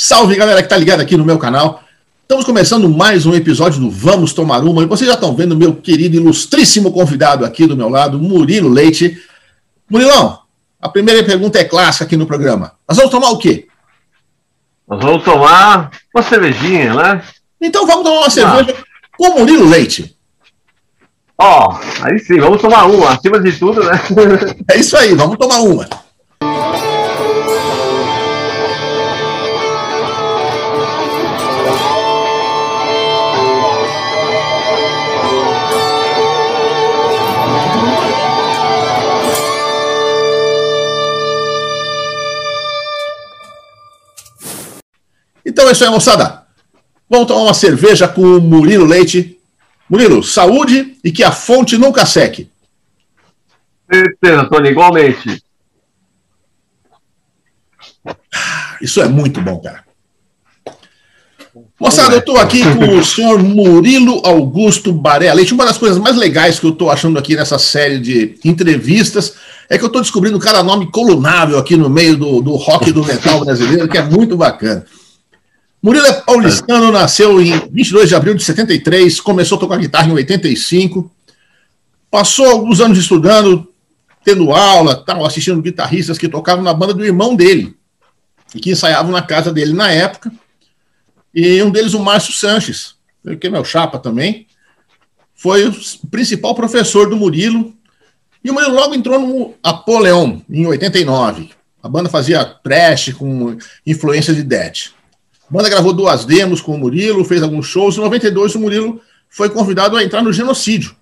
Salve galera que tá ligado aqui no meu canal. Estamos começando mais um episódio do Vamos Tomar Uma. E vocês já estão vendo meu querido ilustríssimo convidado aqui do meu lado, Murilo Leite. Murilão, a primeira pergunta é clássica aqui no programa. Nós vamos tomar o quê? Nós vamos tomar uma cervejinha, né? Então vamos tomar uma cerveja ah. com Murilo Leite. Ó, oh, aí sim, vamos tomar uma, acima de tudo, né? é isso aí, vamos tomar uma. Então é isso aí, moçada. Vamos tomar uma cerveja com o Murilo Leite. Murilo, saúde e que a fonte nunca seque. Certeza, Tony, igualmente. Isso é muito bom, cara. Moçada, eu estou aqui com o senhor Murilo Augusto Baré Leite. Uma das coisas mais legais que eu estou achando aqui nessa série de entrevistas é que eu estou descobrindo cada nome colunável aqui no meio do, do rock e do metal brasileiro, que é muito bacana. Murilo é paulistano, nasceu em 22 de abril de 73, começou a tocar guitarra em 85, passou alguns anos estudando, tendo aula, tal, assistindo guitarristas que tocavam na banda do irmão dele, e que ensaiavam na casa dele na época, e um deles, o Márcio Sanches, que é meu chapa também, foi o principal professor do Murilo, e o Murilo logo entrou no Apoleon, em 89. A banda fazia trash com influência de Dead. A banda gravou duas demos com o Murilo, fez alguns shows. Em 92, o Murilo foi convidado a entrar no Genocídio.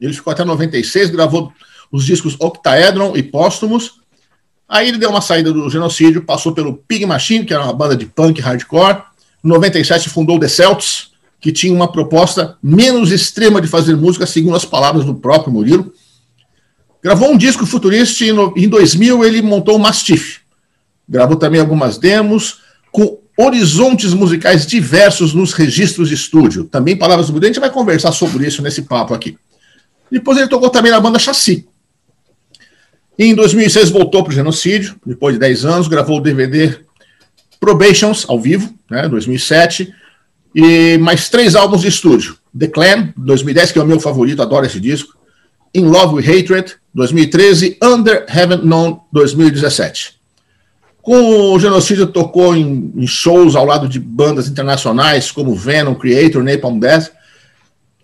Ele ficou até 96, gravou os discos Octaedron e Póstumos. Aí ele deu uma saída do Genocídio, passou pelo Pig Machine, que era uma banda de punk hardcore. Em 97 fundou The Celts, que tinha uma proposta menos extrema de fazer música, segundo as palavras do próprio Murilo. Gravou um disco futurista e em 2000 ele montou o Mastiff. Gravou também algumas demos com horizontes musicais diversos nos registros de estúdio. Também palavras do Buda, a gente vai conversar sobre isso nesse papo aqui. Depois ele tocou também na banda Chassi. Em 2006 voltou para o Genocídio, depois de 10 anos, gravou o DVD Probations, ao vivo, né, 2007, e mais três álbuns de estúdio. The Clan, 2010, que é o meu favorito, adoro esse disco. In Love with Hatred, 2013, Under Heaven Known, 2017. Com o Genocídio tocou em, em, shows ao lado de bandas internacionais como Venom, Creator, Napalm Death.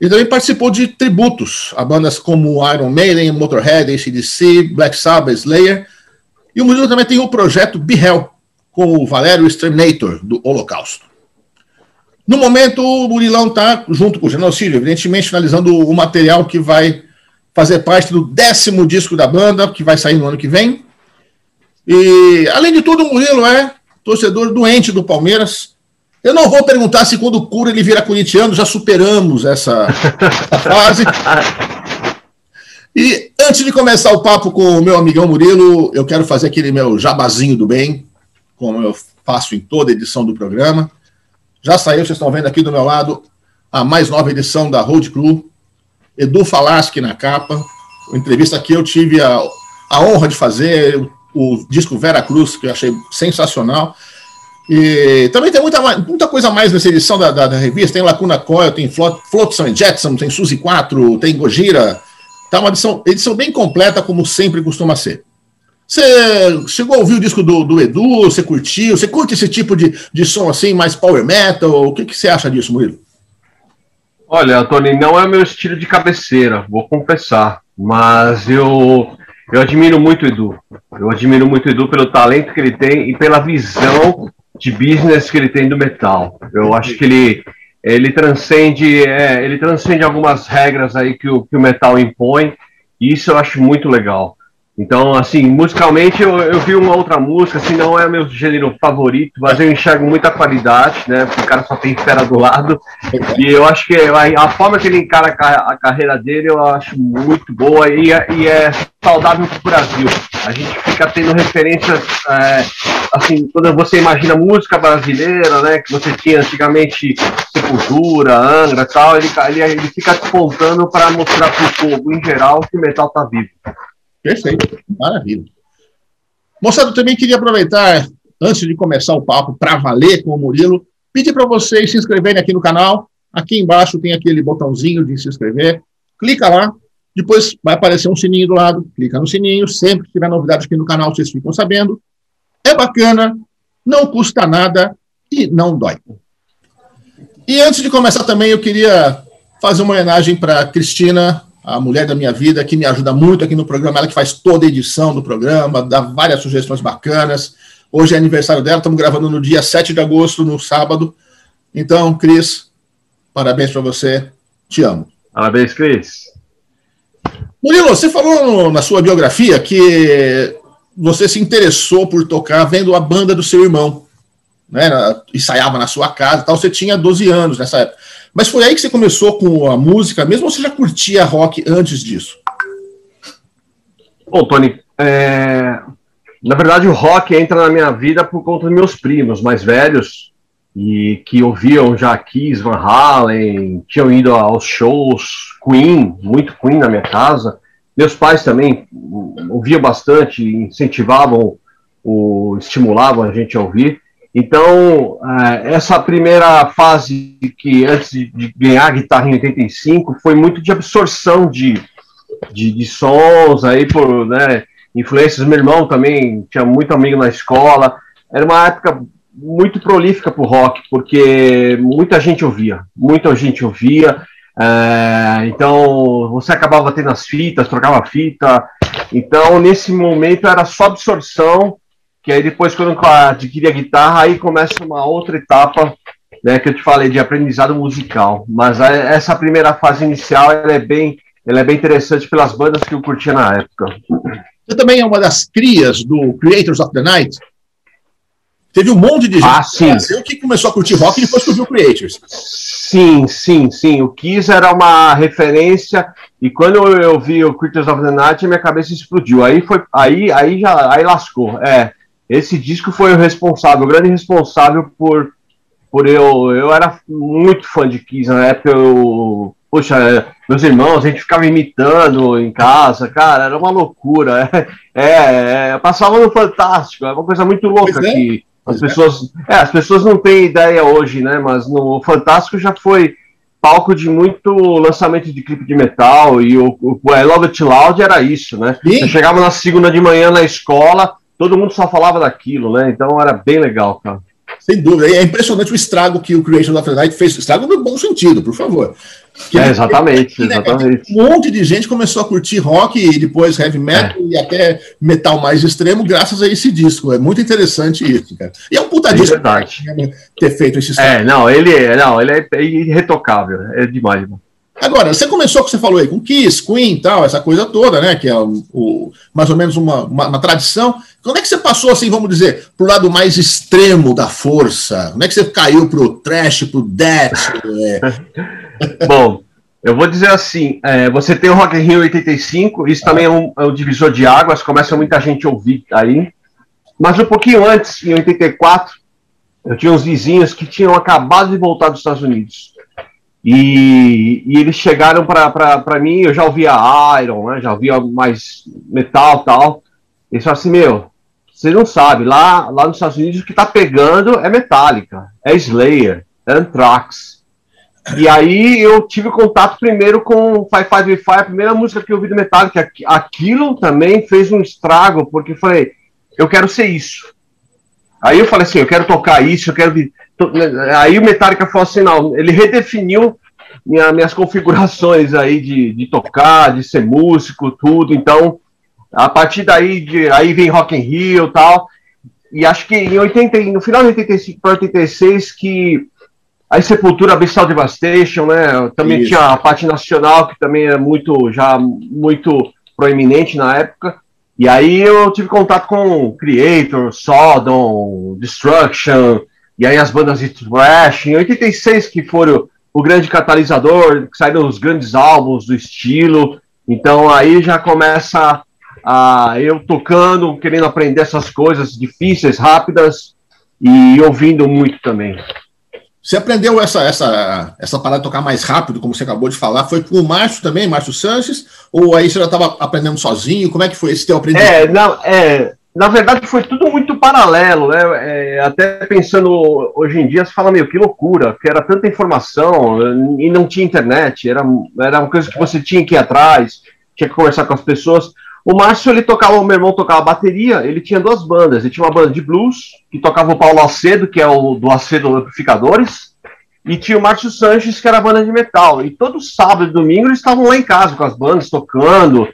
E também participou de tributos a bandas como Iron Maiden, Motorhead, ACDC, Black Sabbath, Slayer. E o Murilo também tem o projeto Be Hell, com o Valério Exterminator, do Holocausto. No momento, o Murilão está junto com o Genocídio, evidentemente finalizando o material que vai fazer parte do décimo disco da banda, que vai sair no ano que vem. E, além de tudo, o Murilo é torcedor doente do Palmeiras. Eu não vou perguntar se quando cura ele vira corintiano, já superamos essa, fase. E antes de começar o papo com o meu amigão Murilo, eu quero fazer aquele meu jabazinho do bem, como eu faço em toda edição do programa. Já saiu, vocês estão vendo aqui do meu lado, a mais nova edição da Road Crew. Edu Falaschi na capa. Entrevista que eu tive a, a honra de fazer o disco Vera Cruz, que eu achei sensacional. E também tem muita, muita coisa mais nessa edição da, da, da revista. Tem Lacuna Coil, tem Flotsam e Jetson, tem Suzy 4, tem Gojira. Tá uma edição, edição bem completa, como sempre costuma ser. Você chegou a ouvir o disco do, do Edu? Você curtiu? Você curte esse tipo de, de som assim, mais power metal? O que, que você acha disso, Murilo? Olha, Tony, não é meu estilo de cabeceira, vou confessar. Mas eu eu admiro muito o Edu. Eu admiro muito o Edu pelo talento que ele tem e pela visão de business que ele tem do metal. Eu acho que ele ele transcende é, ele transcende algumas regras aí que o, que o metal impõe e isso eu acho muito legal. Então, assim, musicalmente eu, eu vi uma outra música, assim, não é meu gênero favorito, mas eu enxergo muita qualidade, né? Porque o cara só tem fera do lado. E eu acho que a, a forma que ele encara a, a, carreira dele eu acho muito boa e, e é saudável para o Brasil. A gente fica tendo referências, é, assim, quando você imagina música brasileira, né? Que você tinha antigamente Sepultura, Angra e tal, ele, ele, ele fica despontando para mostrar para o povo em geral que o metal tá vivo. Perfeito, maravilha. Moçada, eu também queria aproveitar antes de começar o papo para valer com o Murilo, pedir para vocês se inscreverem aqui no canal. Aqui embaixo tem aquele botãozinho de se inscrever. Clica lá, depois vai aparecer um sininho do lado. Clica no sininho. Sempre que tiver novidades aqui no canal, vocês ficam sabendo. É bacana, não custa nada e não dói. E antes de começar também, eu queria fazer uma homenagem para Cristina, a mulher da minha vida, que me ajuda muito aqui no programa, ela que faz toda a edição do programa, dá várias sugestões bacanas. Hoje é aniversário dela, estamos gravando no dia 7 de agosto, no sábado. Então, Cris, parabéns para você, te amo. Parabéns, Cris. Murilo, você falou na sua biografia que você se interessou por tocar vendo a banda do seu irmão né, ensaiava na sua casa tal, você tinha 12 anos nessa época. Mas foi aí que você começou com a música mesmo ou você já curtia rock antes disso? Bom, Tony, é... na verdade o rock entra na minha vida por conta dos meus primos mais velhos e que ouviam já Kiss, Van Halen, tinham ido aos shows, Queen, muito Queen na minha casa. Meus pais também ouviam bastante, incentivavam, o, estimulavam a gente a ouvir. Então, é, essa primeira fase que antes de ganhar a guitarra em 85 foi muito de absorção de, de, de sons aí por né, influências. Meu irmão também tinha muito amigo na escola. Era uma época muito prolífica para o rock, porque muita gente ouvia, muita gente ouvia. É, então, você acabava tendo as fitas, trocava fita. Então, nesse momento era só absorção que aí depois, quando eu adquiri a guitarra, aí começa uma outra etapa, né, que eu te falei, de aprendizado musical. Mas a, essa primeira fase inicial, ela é bem, ela é bem interessante pelas bandas que eu curtia na época. Você também é uma das crias do Creators of the Night? Teve um monte de gente ah, sim. que começou a curtir rock e depois que ouviu Creators. Sim, sim, sim. O Kiss era uma referência e quando eu vi o Creators of the Night, minha cabeça explodiu. Aí foi, aí, aí já, aí lascou. É, esse disco foi o responsável, o grande responsável por, por eu. Eu era muito fã de Kiss na época. Eu, poxa, meus irmãos, a gente ficava imitando em casa, cara, era uma loucura. É, é passava no Fantástico, é uma coisa muito louca é. que as pessoas. É, as pessoas não têm ideia hoje, né? Mas no Fantástico já foi palco de muito lançamento de clipe de metal e o, o I Love It Loud era isso, né? Sim. Você chegava na segunda de manhã na escola, todo mundo só falava daquilo, né? Então era bem legal, cara. Sem dúvida. É impressionante o estrago que o Creation of the Night fez. Estrago no bom sentido, por favor. Que é, exatamente, ele, exatamente. Um monte de gente começou a curtir rock e depois heavy metal é. e até metal mais extremo graças a esse disco. É muito interessante isso, cara. E é um puta é disco. Né, ter feito esse estrago. É, não, ele, é, não, ele é irretocável. É demais, mano. Agora, você começou com você falou aí, com Kiss, Queen tal, essa coisa toda, né? Que é o, o mais ou menos uma, uma, uma, tradição. Quando é que você passou, assim, vamos dizer, para o lado mais extremo da força? Como é que você caiu para o trash, para o death? É... Bom, eu vou dizer assim: é, você tem o Rock in Rio 85, isso também é um, é um divisor de águas, começa muita gente a ouvir aí. Mas um pouquinho antes, em 84, eu tinha uns vizinhos que tinham acabado de voltar dos Estados Unidos. E, e eles chegaram para mim, eu já ouvia Iron, né, já ouvia mais metal tal. Eles falaram assim: Meu, você não sabe, lá, lá nos Estados Unidos o que tá pegando é Metallica, é Slayer, é Anthrax. E aí eu tive contato primeiro com Five Five Five, a primeira música que eu ouvi do Metallica. Aquilo também fez um estrago, porque eu falei, eu quero ser isso. Aí eu falei assim, eu quero tocar isso, eu quero. Aí o Metallica falou assim, não, ele redefiniu minha, minhas configurações aí de, de tocar, de ser músico, tudo. Então, a partir daí, de, aí vem Rock in Rio e tal. E acho que em 80, no final de 85 para 86 que a Sepultura Bestial Devastation, né? Também Isso. tinha a parte nacional que também é muito já muito proeminente na época. E aí eu tive contato com Creator, Sodom, Destruction, e aí as bandas de thrash, em 86 que foram o grande catalisador, que saíram os grandes álbuns do estilo. Então aí já começa a eu tocando, querendo aprender essas coisas difíceis, rápidas e ouvindo muito também. Você aprendeu essa, essa, essa parada de tocar mais rápido, como você acabou de falar, foi com o Márcio também, Márcio Sanches, ou aí você já estava aprendendo sozinho? Como é que foi esse teu aprendizado? É, não, é, na verdade, foi tudo muito paralelo, né? É, até pensando hoje em dia, você fala, meio que loucura, que era tanta informação e não tinha internet, era, era uma coisa que você tinha que ir atrás, tinha que conversar com as pessoas. O Márcio, ele tocava, o meu irmão tocava bateria, ele tinha duas bandas, ele tinha uma banda de blues, que tocava o Paulo Acedo, que é o do Acedo Amplificadores, e tinha o Márcio Sanches, que era a banda de metal. E todo sábado e domingo eles estavam lá em casa com as bandas, tocando,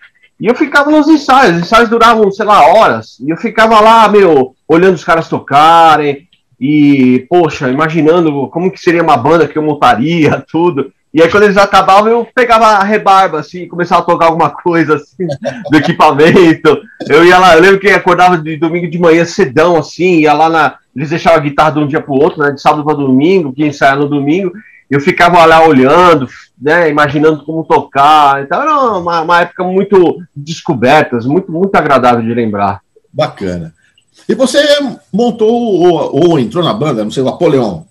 e eu ficava nos ensaios, os ensaios duravam, sei lá, horas, e eu ficava lá, meu, olhando os caras tocarem, e, poxa, imaginando como que seria uma banda que eu montaria, tudo. E aí, quando eles acabavam, eu pegava a rebarba, assim, começava a tocar alguma coisa, assim, do equipamento. Eu ia lá, eu lembro que acordava de domingo de manhã cedão, assim, ia lá na. Eles deixavam a guitarra de um dia pro outro, né, de sábado para domingo, que ia ensaiar no domingo, eu ficava lá olhando, né, imaginando como tocar. Então era uma, uma época muito descobertas, muito, muito agradável de lembrar. Bacana. E você montou ou, ou entrou na banda, não sei, o Apoleão.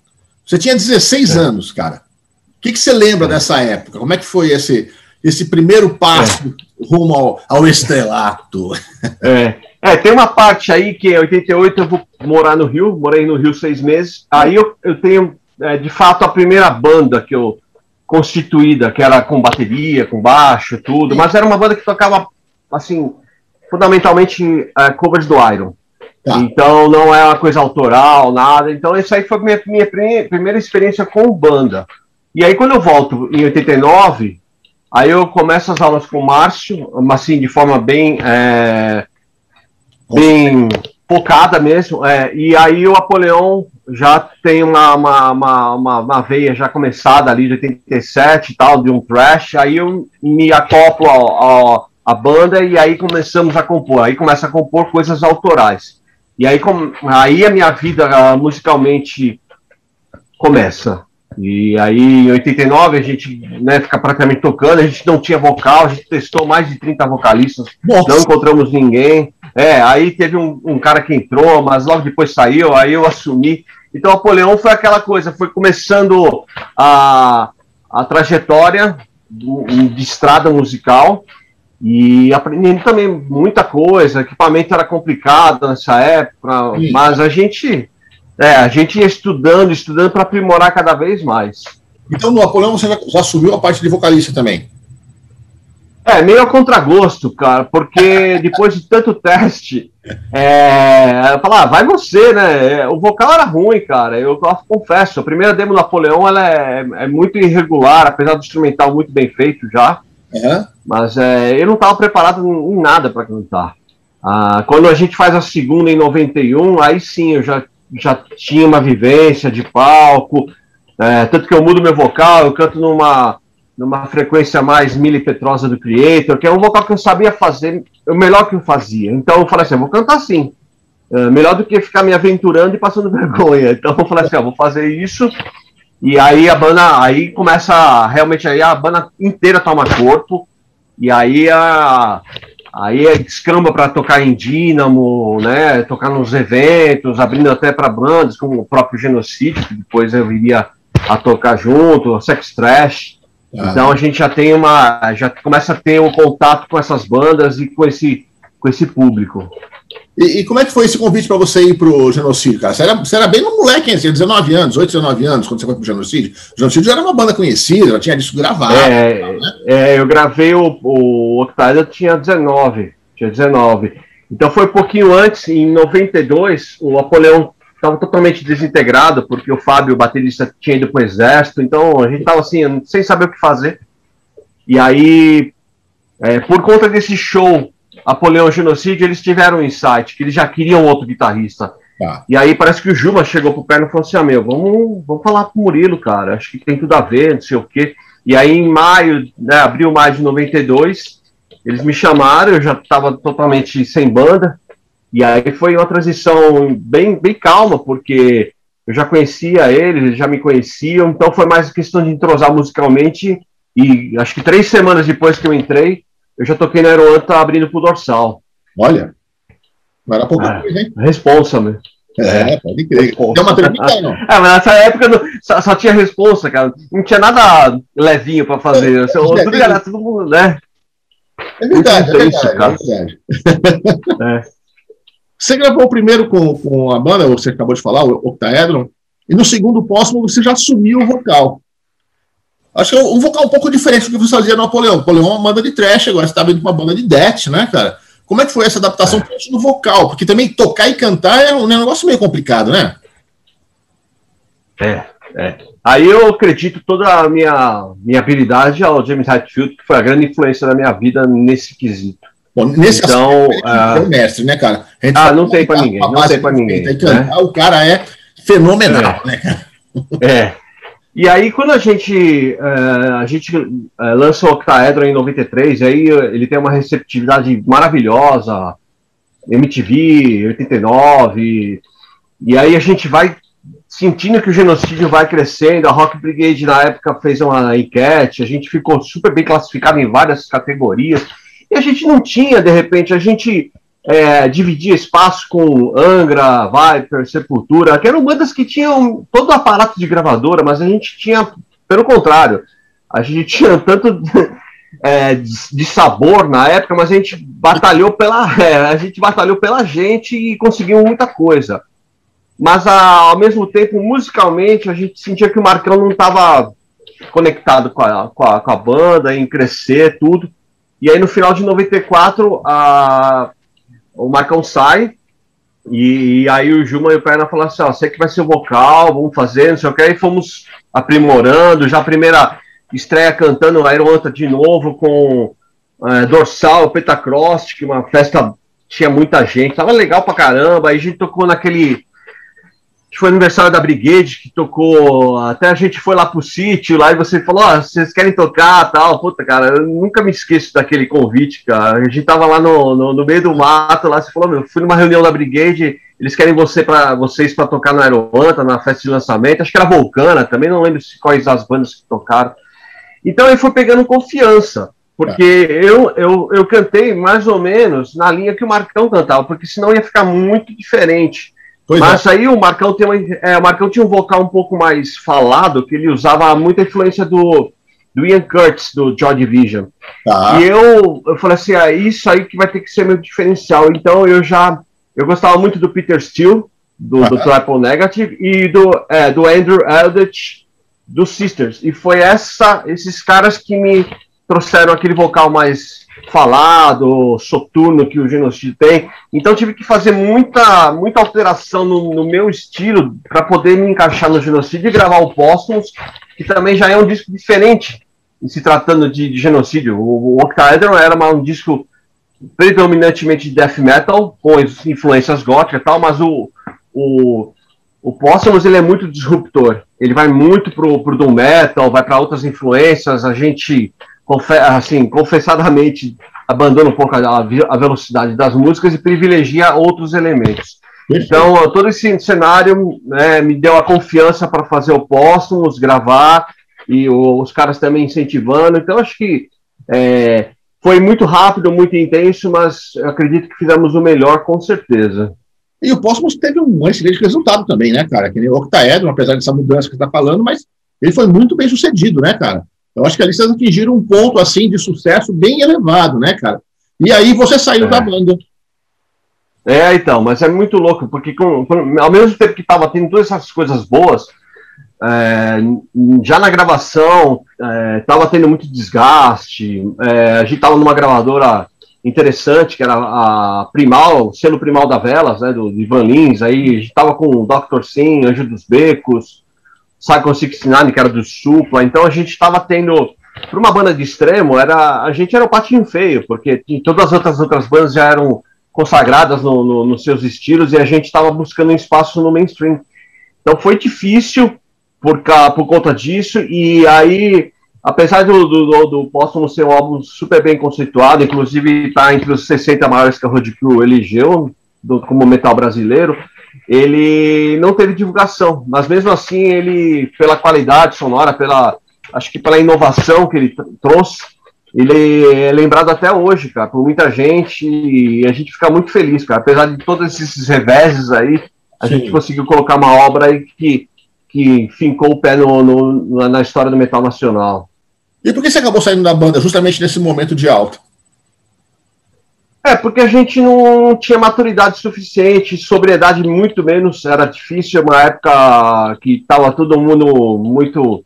Você tinha 16 é. anos, cara. O que, que você lembra é. dessa época? Como é que foi esse, esse primeiro passo é. rumo ao, ao estrelato? É. é, tem uma parte aí que em 88 eu vou morar no Rio, morei no Rio seis meses. Aí eu, eu tenho é, de fato, a primeira banda que eu constituída, que era com bateria, com baixo, tudo, mas era uma banda que tocava, assim, fundamentalmente é, covers do Iron. Tá. Então não é uma coisa autoral, nada. Então isso aí foi minha, minha primeira experiência com banda. E aí quando eu volto em 89, aí eu começo as aulas com o Márcio, assim, de forma bem, é, bem focada mesmo. É, e aí o Apoleão já tem uma, uma, uma, uma, veia já começada ali de 87 e tal, de um thrash, aí eu me acoplo ao, à banda e aí começamos a compor, aí começa a compor coisas autorais. E aí, com, aí a minha vida uh, musicalmente começa. E aí, em 89, a gente né, fica praticamente tocando, a gente não tinha vocal, a gente testou mais de 30 vocalistas, Nossa. não encontramos ninguém. É, aí teve um, um, cara que entrou, mas logo depois saiu, aí eu assumi. Então, Apoleão foi aquela coisa, foi começando a, a trajetória de, de estrada musical e aprendendo também muita coisa. Equipamento era complicado nessa época, Sim. mas a gente, é, a gente ia estudando, estudando para aprimorar cada vez mais. Então, no Apoleão, você já, já assumiu a parte de vocalista também? É, meio a contragosto, cara, porque depois de tanto teste, é, falar, ah, vai você, né? O vocal era ruim, cara. Eu, eu confesso, a primeira demo do Napoleão ela é, é, muito irregular, apesar do instrumental muito bem feito já. Uhum. Mas é, eu não estava preparado em, nada para cantar. Ah, quando a gente faz a segunda em 91, aí sim eu já, já tinha uma vivência de palco, é, tanto que eu mudo meu vocal, eu canto numa numa frequência mais milipetrosa do Creator, que é um vocal que eu sabia fazer, o melhor que eu fazia. Então eu falei assim, eu vou cantar assim. Uh, melhor do que ficar me aventurando e passando vergonha. Então eu falei assim, vou fazer isso. E aí a banda, aí começa, realmente aí a banda inteira toma corpo. E aí a, aí é descamba para tocar em Dínamo, né, tocar nos eventos, abrindo até para bandas como o próprio Genocídio, que depois eu viria a tocar junto, Sex Trash. Ah. Então a gente já tem uma. já começa a ter um contato com essas bandas e com esse, com esse público. E, e como é que foi esse convite para você ir para o genocídio, cara? Você era, você era bem um moleque, hein? Você tinha 19 anos, 8, 19 anos, quando você foi para o genocídio. O genocídio já era uma banda conhecida, já tinha disco gravado. É, né? é eu gravei o, o Octavia, tinha 19. Tinha 19. Então foi um pouquinho antes, em 92, o Apoleão estava totalmente desintegrado, porque o Fábio, o baterista, tinha ido para o exército, então a gente estava assim, sem saber o que fazer. E aí, é, por conta desse show, Apoleão Genocídio, eles tiveram um insight, que eles já queriam outro guitarrista. Tá. E aí parece que o Juba chegou pro perno e falou assim, ah, meu, vamos, vamos falar com o Murilo, cara, acho que tem tudo a ver, não sei o quê. E aí em maio, né, abril, maio de 92, eles me chamaram, eu já estava totalmente sem banda, e aí foi uma transição bem, bem calma, porque eu já conhecia eles, eles já me conheciam, então foi mais questão de entrosar musicalmente. E acho que três semanas depois que eu entrei, eu já toquei na Aeroanta abrindo pro dorsal. Olha, não era pouca é, coisa, hein? Responsa, né? É, pode crer. Tem uma pergunta não? É, mas nessa época não, só, só, tinha responsa, cara. Não tinha nada levinho pra fazer. É, tudo, é, todo mundo, né? É verdade, é verdade, é verdade. É. Você gravou primeiro com, com a banda, você acabou de falar, o Octaedron, e no segundo póstumo você já assumiu o vocal. Acho que é um vocal um pouco diferente do que você fazia no Napoleão. Napoleão é uma banda de trash, agora você está vendo uma banda de death, né, cara? Como é que foi essa adaptação é. no vocal? Porque também tocar e cantar é um negócio meio complicado, né? É, é. Aí eu acredito toda a minha, minha habilidade ao James Hetfield, que foi a grande influência da minha vida nesse quesito. Bom, nesse então, aspecto, é uh... mestre, né, cara? Ah, não tem para ninguém, não tem para ninguém. Né? O cara é fenomenal, é. né, cara? É. E aí, quando a gente, uh, a gente uh, lança o Octaedron em 93, aí ele tem uma receptividade maravilhosa, MTV, 89, e aí a gente vai sentindo que o genocídio vai crescendo, a Rock Brigade na época fez uma enquete, a gente ficou super bem classificado em várias categorias, e a gente não tinha, de repente, a gente é, dividia espaço com Angra, Viper, Sepultura, que eram bandas que tinham todo o aparato de gravadora, mas a gente tinha, pelo contrário, a gente tinha tanto é, de, sabor na época, mas a gente batalhou pela, é, a gente batalhou pela gente e conseguiu muita coisa mas ao mesmo tempo, musicalmente, a gente sentia que o Marcão não estava conectado com a, com, a, com a banda, em crescer, tudo. E aí no final de 94, a, o Marcão sai, e, e, aí o Juma e o Perna falaram assim, ó, você que vai ser o vocal, vamos fazer, não sei o que, aí fomos aprimorando, já a primeira estreia cantando Aeronta de novo com é, Dorsal, Petacross, uma festa tinha muita gente, tava legal pra caramba, aí a gente tocou naquele que foi aniversário da Brigade, que tocou. Até a gente foi lá pro sítio, lá e você falou: Ó, oh, vocês querem tocar tal? Puta, cara, eu nunca me esqueço daquele convite, cara. A gente tava lá no, no, no meio do mato, lá, você falou: Meu, fui numa reunião da Brigade, eles querem você pra, vocês para tocar no Aeroanta, na festa de lançamento. Acho que era Vulcana, também não lembro quais as bandas que tocaram. Então ele foi pegando confiança. Porque é. eu, eu, eu cantei mais ou menos na linha que o Marcão cantava, porque senão ia ficar muito diferente. Pois Mas é. aí o Marcão, tem uma, é, o Marcão tinha um vocal um pouco mais falado, que ele usava muita influência do, do Ian Curtis, do Joy Division. Tá. E eu, eu falei assim, é isso aí que vai ter que ser meu diferencial. Então eu já, eu gostava muito do Peter Steele, do, do Triple Negative, e do, é, do Andrew Eldritch, do Sisters. E foi essa, esses caras que me trouxeram aquele vocal mais falado, soturno que o genocídio tem. Então tive que fazer muita, muita alteração no, no meu estilo para poder me encaixar no genocídio e gravar o Póstumos, que também já é um disco diferente se tratando de, de genocídio. O, o Octaedron era uma, um disco predominantemente de death metal, com influências góticas e tal, mas o, o, o ele é muito disruptor. Ele vai muito pro, pro doom metal, vai para outras influências, a gente assim, confessadamente abandona um pouco a, a, velocidade das músicas e privilegia outros elementos. Então, todo esse cenário né, me deu a confiança para fazer o Póstumos, gravar, e os caras também incentivando. Então, acho que é, foi muito rápido, muito intenso, mas acredito que fizemos o melhor, com certeza. E o Póstumos teve um excelente resultado também, né, cara? Que nem o Octaedron, apesar dessa mudança que você está falando, mas ele foi muito bem sucedido, né, cara? Eu acho que ali vocês atingiram um ponto assim de sucesso bem elevado, né, cara? E aí você saiu é. da banda. É, então, mas é muito louco, porque com, ao mesmo tempo que estava tendo todas essas coisas boas, é, já na gravação estava é, tendo muito desgaste. É, a gente estava numa gravadora interessante, que era a Primal, selo Primal da Velas, né, do Ivan Lins, aí a gente estava com o Dr. Sim, Anjo dos Becos, Psycho 69, que era do Supla. Então a gente estava tendo. Para uma banda de extremo, era, a gente era o patinho feio, porque todas as outras, outras bandas já eram consagradas no, no, nos seus estilos e a gente estava buscando um espaço no mainstream. Então foi difícil por, por conta disso, e aí, apesar do, do, do, do Póstumo ser um álbum super bem conceituado, inclusive está entre os 60 maiores que a Road Crew elegeu do, como metal brasileiro, ele não teve divulgação, mas mesmo assim ele, pela qualidade sonora, pela acho que pela inovação que ele trouxe, ele é lembrado até hoje, cara, por muita gente e a gente fica muito feliz, cara. Apesar de todos esses reveses aí, a Sim. gente conseguiu colocar uma obra aí que, que fincou o pé no, no, na história do metal nacional. E por que você acabou saindo da banda justamente nesse momento de alta? É, porque a gente não tinha maturidade suficiente, sobriedade muito menos, era difícil, uma época que estava todo mundo muito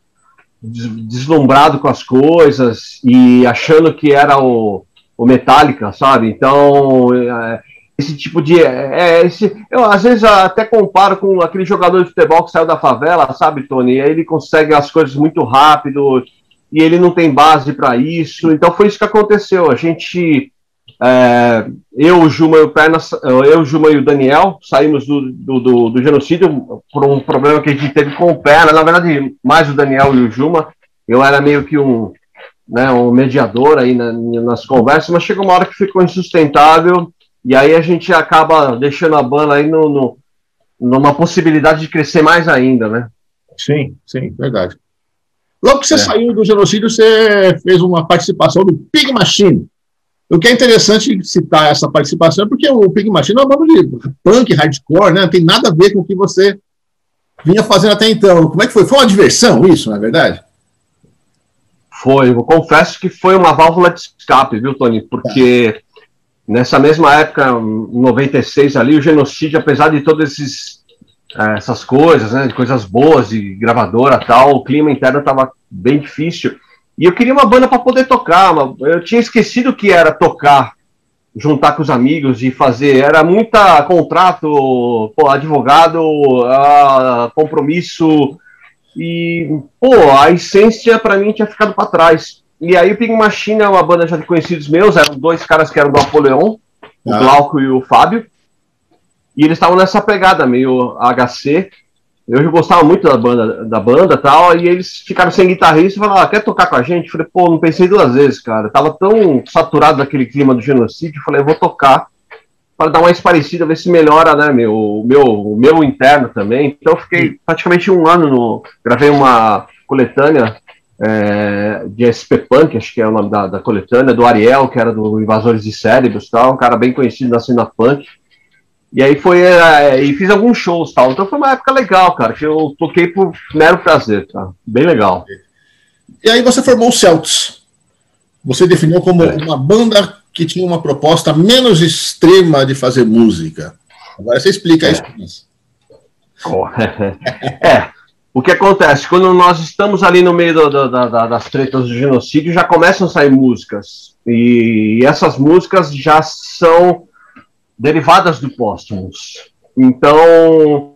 deslumbrado com as coisas e achando que era o, o Metallica, sabe? Então, é, esse tipo de. É, é, esse, eu às vezes até comparo com aquele jogador de futebol que saiu da favela, sabe, Tony? Aí ele consegue as coisas muito rápido e ele não tem base para isso. Então foi isso que aconteceu. A gente é, eu, Juma e o Perna, eu, Juma e o Daniel saímos do, do, do, do, genocídio por um problema que a gente teve com o Perna. Na verdade, mais o Daniel e o Juma. Eu era meio que um, né, um mediador aí na, nas conversas, mas chegou uma hora que ficou insustentável e aí a gente acaba deixando a banda aí no, no numa possibilidade de crescer mais ainda, né? Sim, sim, verdade. Logo que você é. saiu do genocídio, você fez uma participação do Pig Machine. O que é interessante citar essa participação é porque o Pig Machine é uma banda de punk, hardcore, né? Não tem nada a ver com o que você vinha fazendo até então. Como é que foi? Foi uma diversão isso, na é verdade? Foi, eu confesso que foi uma válvula de escape, viu, Tony? Porque nessa mesma época, 96 ali, o genocídio, apesar de todas esses, eh, essas coisas, né, de coisas boas, de gravadora tal, o clima interno estava bem difícil. E eu queria uma banda para poder tocar. Eu tinha esquecido que era tocar, juntar com os amigos e fazer. Era muita contrato, pô, advogado, uh, compromisso. E, pô, a essência para mim tinha ficado para trás. E aí o Pig Machine é uma banda já de conhecidos meus, eram dois caras que eram do Apoleon, o ah. Glauco e o Fábio. E eles estavam nessa pegada meio HC. Eu gostava muito da banda, da banda tal, e eles ficaram sem guitarrista e falaram, ah, quer tocar com a gente? Eu falei, pô, não pensei duas vezes, cara. Eu tava tão saturado daquele clima do genocídio, falei, vou tocar para dar uma esparecida, ver se melhora, né, meu, meu, o meu interno também. Então eu fiquei praticamente um ano no. Gravei uma coletânea é, de SP Punk, acho que é o nome da, da coletânea, do Ariel, que era do Invasores de Cérebros tal, um cara bem conhecido na cena punk. E aí foi. É, e fiz alguns shows tal. Então foi uma época legal, cara, que eu toquei por mero prazer, tá? Bem legal. E aí você formou o Celts. Você definiu como é. uma banda que tinha uma proposta menos extrema de fazer música. Agora você explica é. isso. É. O que acontece? Quando nós estamos ali no meio do, do, da, das tretas do genocídio, já começam a sair músicas. E essas músicas já são derivadas do Póstumos. Então,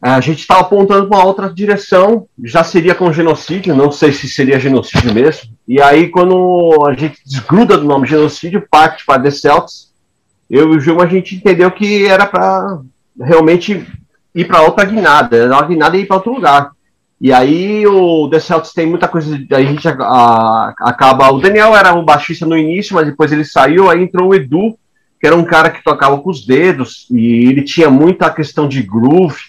a gente estava apontando para outra direção, já seria com genocídio, não sei se seria genocídio mesmo. E aí, quando a gente desgruda do nome genocídio, parte para The Celtics, eu e o Gilma, a gente entendeu que era para realmente ir para outra guinada, era uma guinada e ir para outro lugar. E aí o The Celtics tem muita coisa, a gente a, a, acaba, o Daniel era um baixista no início, mas depois ele saiu, aí entrou o Edu, que era um cara que tocava com os dedos e ele tinha muita questão de groove.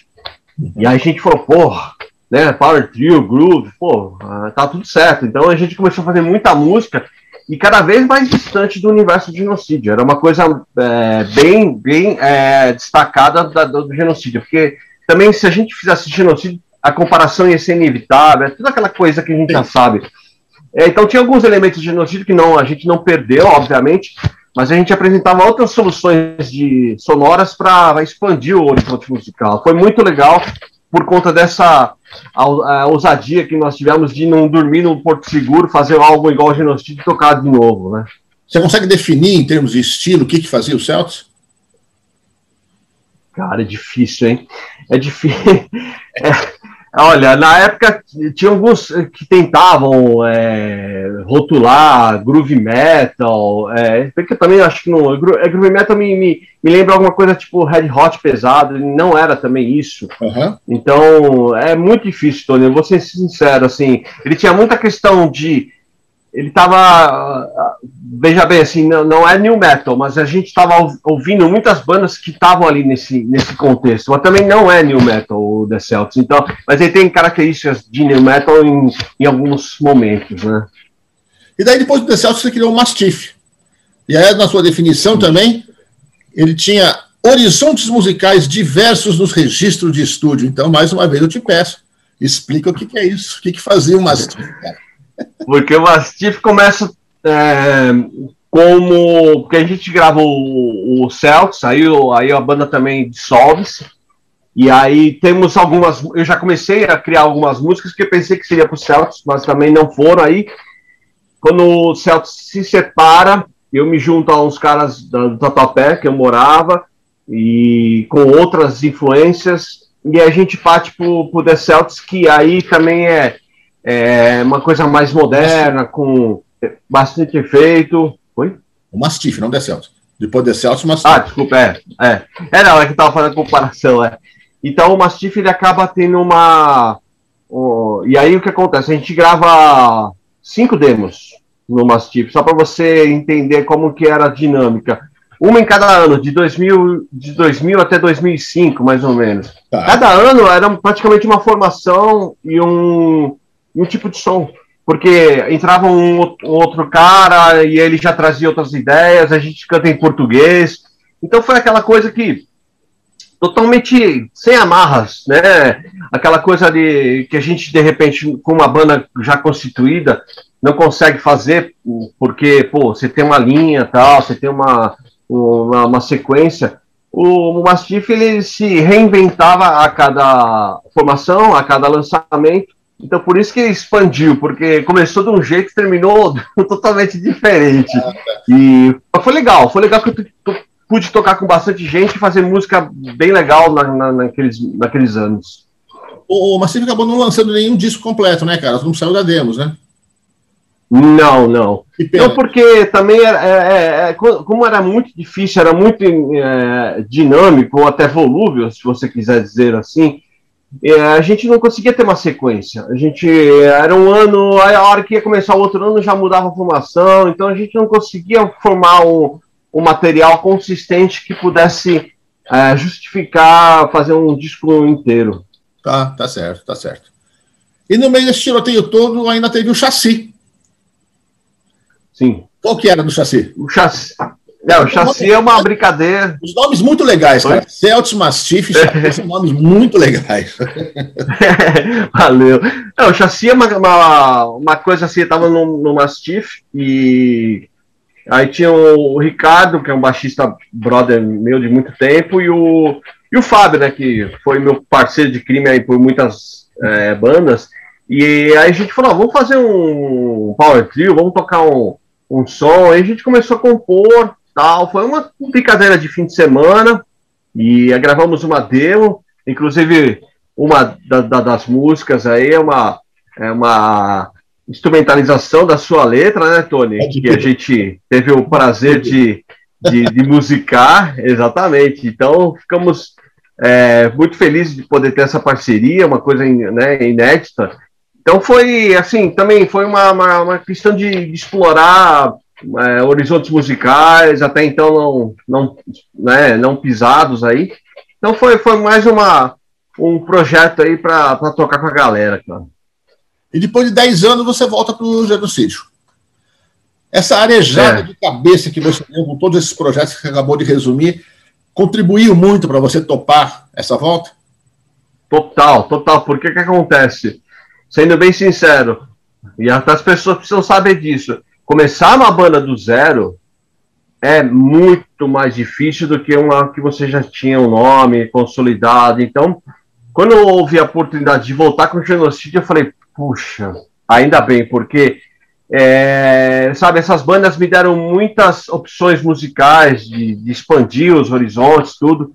E aí a gente falou, porra, né, Power Trio, groove, pô, ah, tá tudo certo. Então a gente começou a fazer muita música e cada vez mais distante do universo do genocídio. Era uma coisa é, bem, bem é, destacada da, do genocídio, porque também se a gente fizesse genocídio, a comparação ia ser inevitável, é toda aquela coisa que a gente já sabe. É, então tinha alguns elementos de genocídio que não, a gente não perdeu, obviamente, mas a gente apresentava outras soluções de sonoras para expandir o horizonte musical. Foi muito legal por conta dessa a, a ousadia que nós tivemos de não dormir no Porto Seguro, fazer algo igual a Genocídio e tocar de novo, né? Você consegue definir em termos de estilo o que, que fazia o Celtics? Cara, é difícil, hein? É difícil. É, Olha, na época tinha alguns que tentavam é, rotular groove metal, é, porque eu também acho que não. É, groove metal me, me, me, lembra alguma coisa tipo Red Hot pesado, não era também isso. Uhum. Então é muito difícil, Tony. Eu vou ser sincero, assim, ele tinha muita questão de ele estava, veja bem, assim, não, não, é new metal, mas a gente estava ouvindo muitas bandas que estavam ali nesse, nesse contexto, mas também não é new metal o The Celtics, então, mas ele tem características de new metal em, em alguns momentos, né? E daí depois do The Celtics você criou o Mastiff, e aí na sua definição também, ele tinha horizontes musicais diversos nos registros de estúdio, então mais uma vez eu te peço, explica o que, que é isso, o que, que fazia o Mastiff, cara. Porque o Mastiff começa. É, como porque a gente grava o, o Celtics, aí, aí a banda também dissolve-se. E aí temos algumas. Eu já comecei a criar algumas músicas que eu pensei que seria para o Celtics, mas também não foram. Aí, quando o Celtics se separa, eu me junto a uns caras do Tatuapé, que eu morava, e com outras influências, e a gente parte para o The Celtics, que aí também é, é uma coisa mais moderna, com bastante efeito. Oi? O Mastiff, não Celtics. Depois Celtics, Mastiff. Ah, desculpa, é. É, é não, é que estava fazendo comparação, é. Então o Mastiff ele acaba tendo uma. e aí o que acontece? A gente grava cinco demos no Mastiff, só para você entender como que era a dinâmica. Uma em cada ano, de 2000, de 2000 até 2005, mais ou menos. Tá. Cada ano era praticamente uma formação e um, um tipo de som. Porque entrava um, outro cara e ele já trazia outras ideias, a gente canta em português. Então foi aquela coisa que totalmente sem amarras, né? Aquela coisa de que a gente de repente com uma banda já constituída não consegue fazer porque pô, você tem uma linha, tal, você tem uma uma, uma sequência. O Mastiff ele se reinventava a cada formação, a cada lançamento. Então por isso que expandiu, porque começou de um jeito e terminou totalmente diferente. Ah, tá. E foi legal, foi legal que eu, pude tocar com bastante gente e fazer música bem legal na, na, naqueles, naqueles anos. O, o Massive acabou não lançando nenhum disco completo, né, cara? Não saiu da demos, né? Não, não. Não, porque também era, é, é, é como era muito difícil, era muito é, dinâmico, ou até volúvel, se você quiser dizer assim, a gente não conseguia ter uma sequência. A gente era um ano, aí a hora que ia começar o outro ano já mudava a formação, então a gente não conseguia formar um, um material consistente que pudesse é, justificar fazer um disco inteiro. Tá, tá certo, tá certo. E no meio desse tiroteio todo ainda teve o chassi. Sim. Qual que era do chassi? O chassi. Não, o chassi é uma brincadeira. Os nomes muito legais, cara. Celtics Mastiff, são nomes muito legais. Valeu. Não, o chassi é uma, uma, uma coisa assim, eu tava no, no Mastiff e Aí tinha o, Ricardo, que é um baixista brother meu de muito tempo, e o, e o Fábio, né, que foi meu parceiro de crime aí por muitas é, bandas. E aí a gente falou, vamos fazer um power trio, vamos tocar um, um som. Aí a gente começou a compor, tal. Foi uma brincadeira de fim de semana e gravamos uma demo. Inclusive, uma da, da, das músicas aí é uma, é uma instrumentalização da sua letra, né, Tony? Que a gente teve o prazer de, de, de musicar, exatamente. Então, ficamos é, muito felizes de poder ter essa parceria, uma coisa né, inédita. Então, foi, assim, também foi uma, uma, uma questão de, de explorar é, horizontes musicais, até então não, não, né, não pisados aí. Então, foi, foi mais uma, um projeto aí para tocar com a galera, cara e depois de 10 anos você volta para o genocídio. Essa arejada é. de cabeça que você tem com todos esses projetos que você acabou de resumir contribuiu muito para você topar essa volta? Total, total. Porque que acontece? Sendo bem sincero, e até as pessoas precisam saber disso, começar uma banda do zero é muito mais difícil do que uma que você já tinha um nome consolidado. Então, quando eu houve a oportunidade de voltar com o genocídio, eu falei, Puxa, ainda bem, porque é, sabe, essas bandas me deram muitas opções musicais de, de, expandir os horizontes, tudo,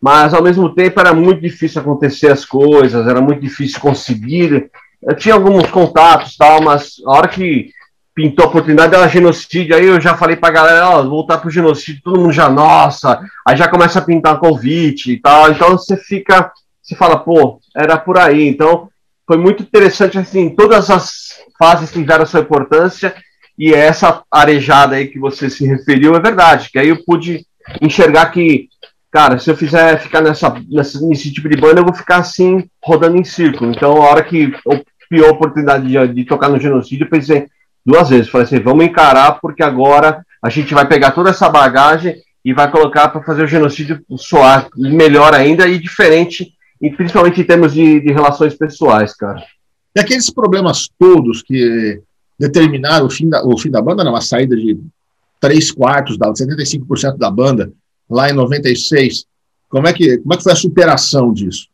mas ao mesmo tempo era muito difícil acontecer as coisas, era muito difícil conseguir. Eu tinha alguns contatos, tal, mas a hora que pintou a oportunidade era genocídio, aí eu já falei pra galera, ó, voltar pro genocídio, todo mundo já, nossa, aí já começa a pintar convite e tal, então você fica, você fala, pô, era por aí, então foi muito interessante, assim, todas as fases tiveram sua importância e essa arejada aí que você se referiu é verdade, que aí eu pude enxergar que, cara, se eu fizer ficar nessa, nessa, nesse tipo de banda, eu vou ficar assim, rodando em círculo. Então, a hora que eu a oportunidade de, de tocar no genocídio, eu pensei duas vezes, falei assim, vamos encarar, porque agora a gente vai pegar toda essa bagagem e vai colocar para fazer o genocídio soar melhor ainda e diferente e principalmente em termos de, de relações pessoais, cara. E aqueles problemas todos que determinaram o fim da, o fim da banda, não, a saída de três quartos, da 75% da banda, lá em 96. Como é que, como é que foi a superação disso?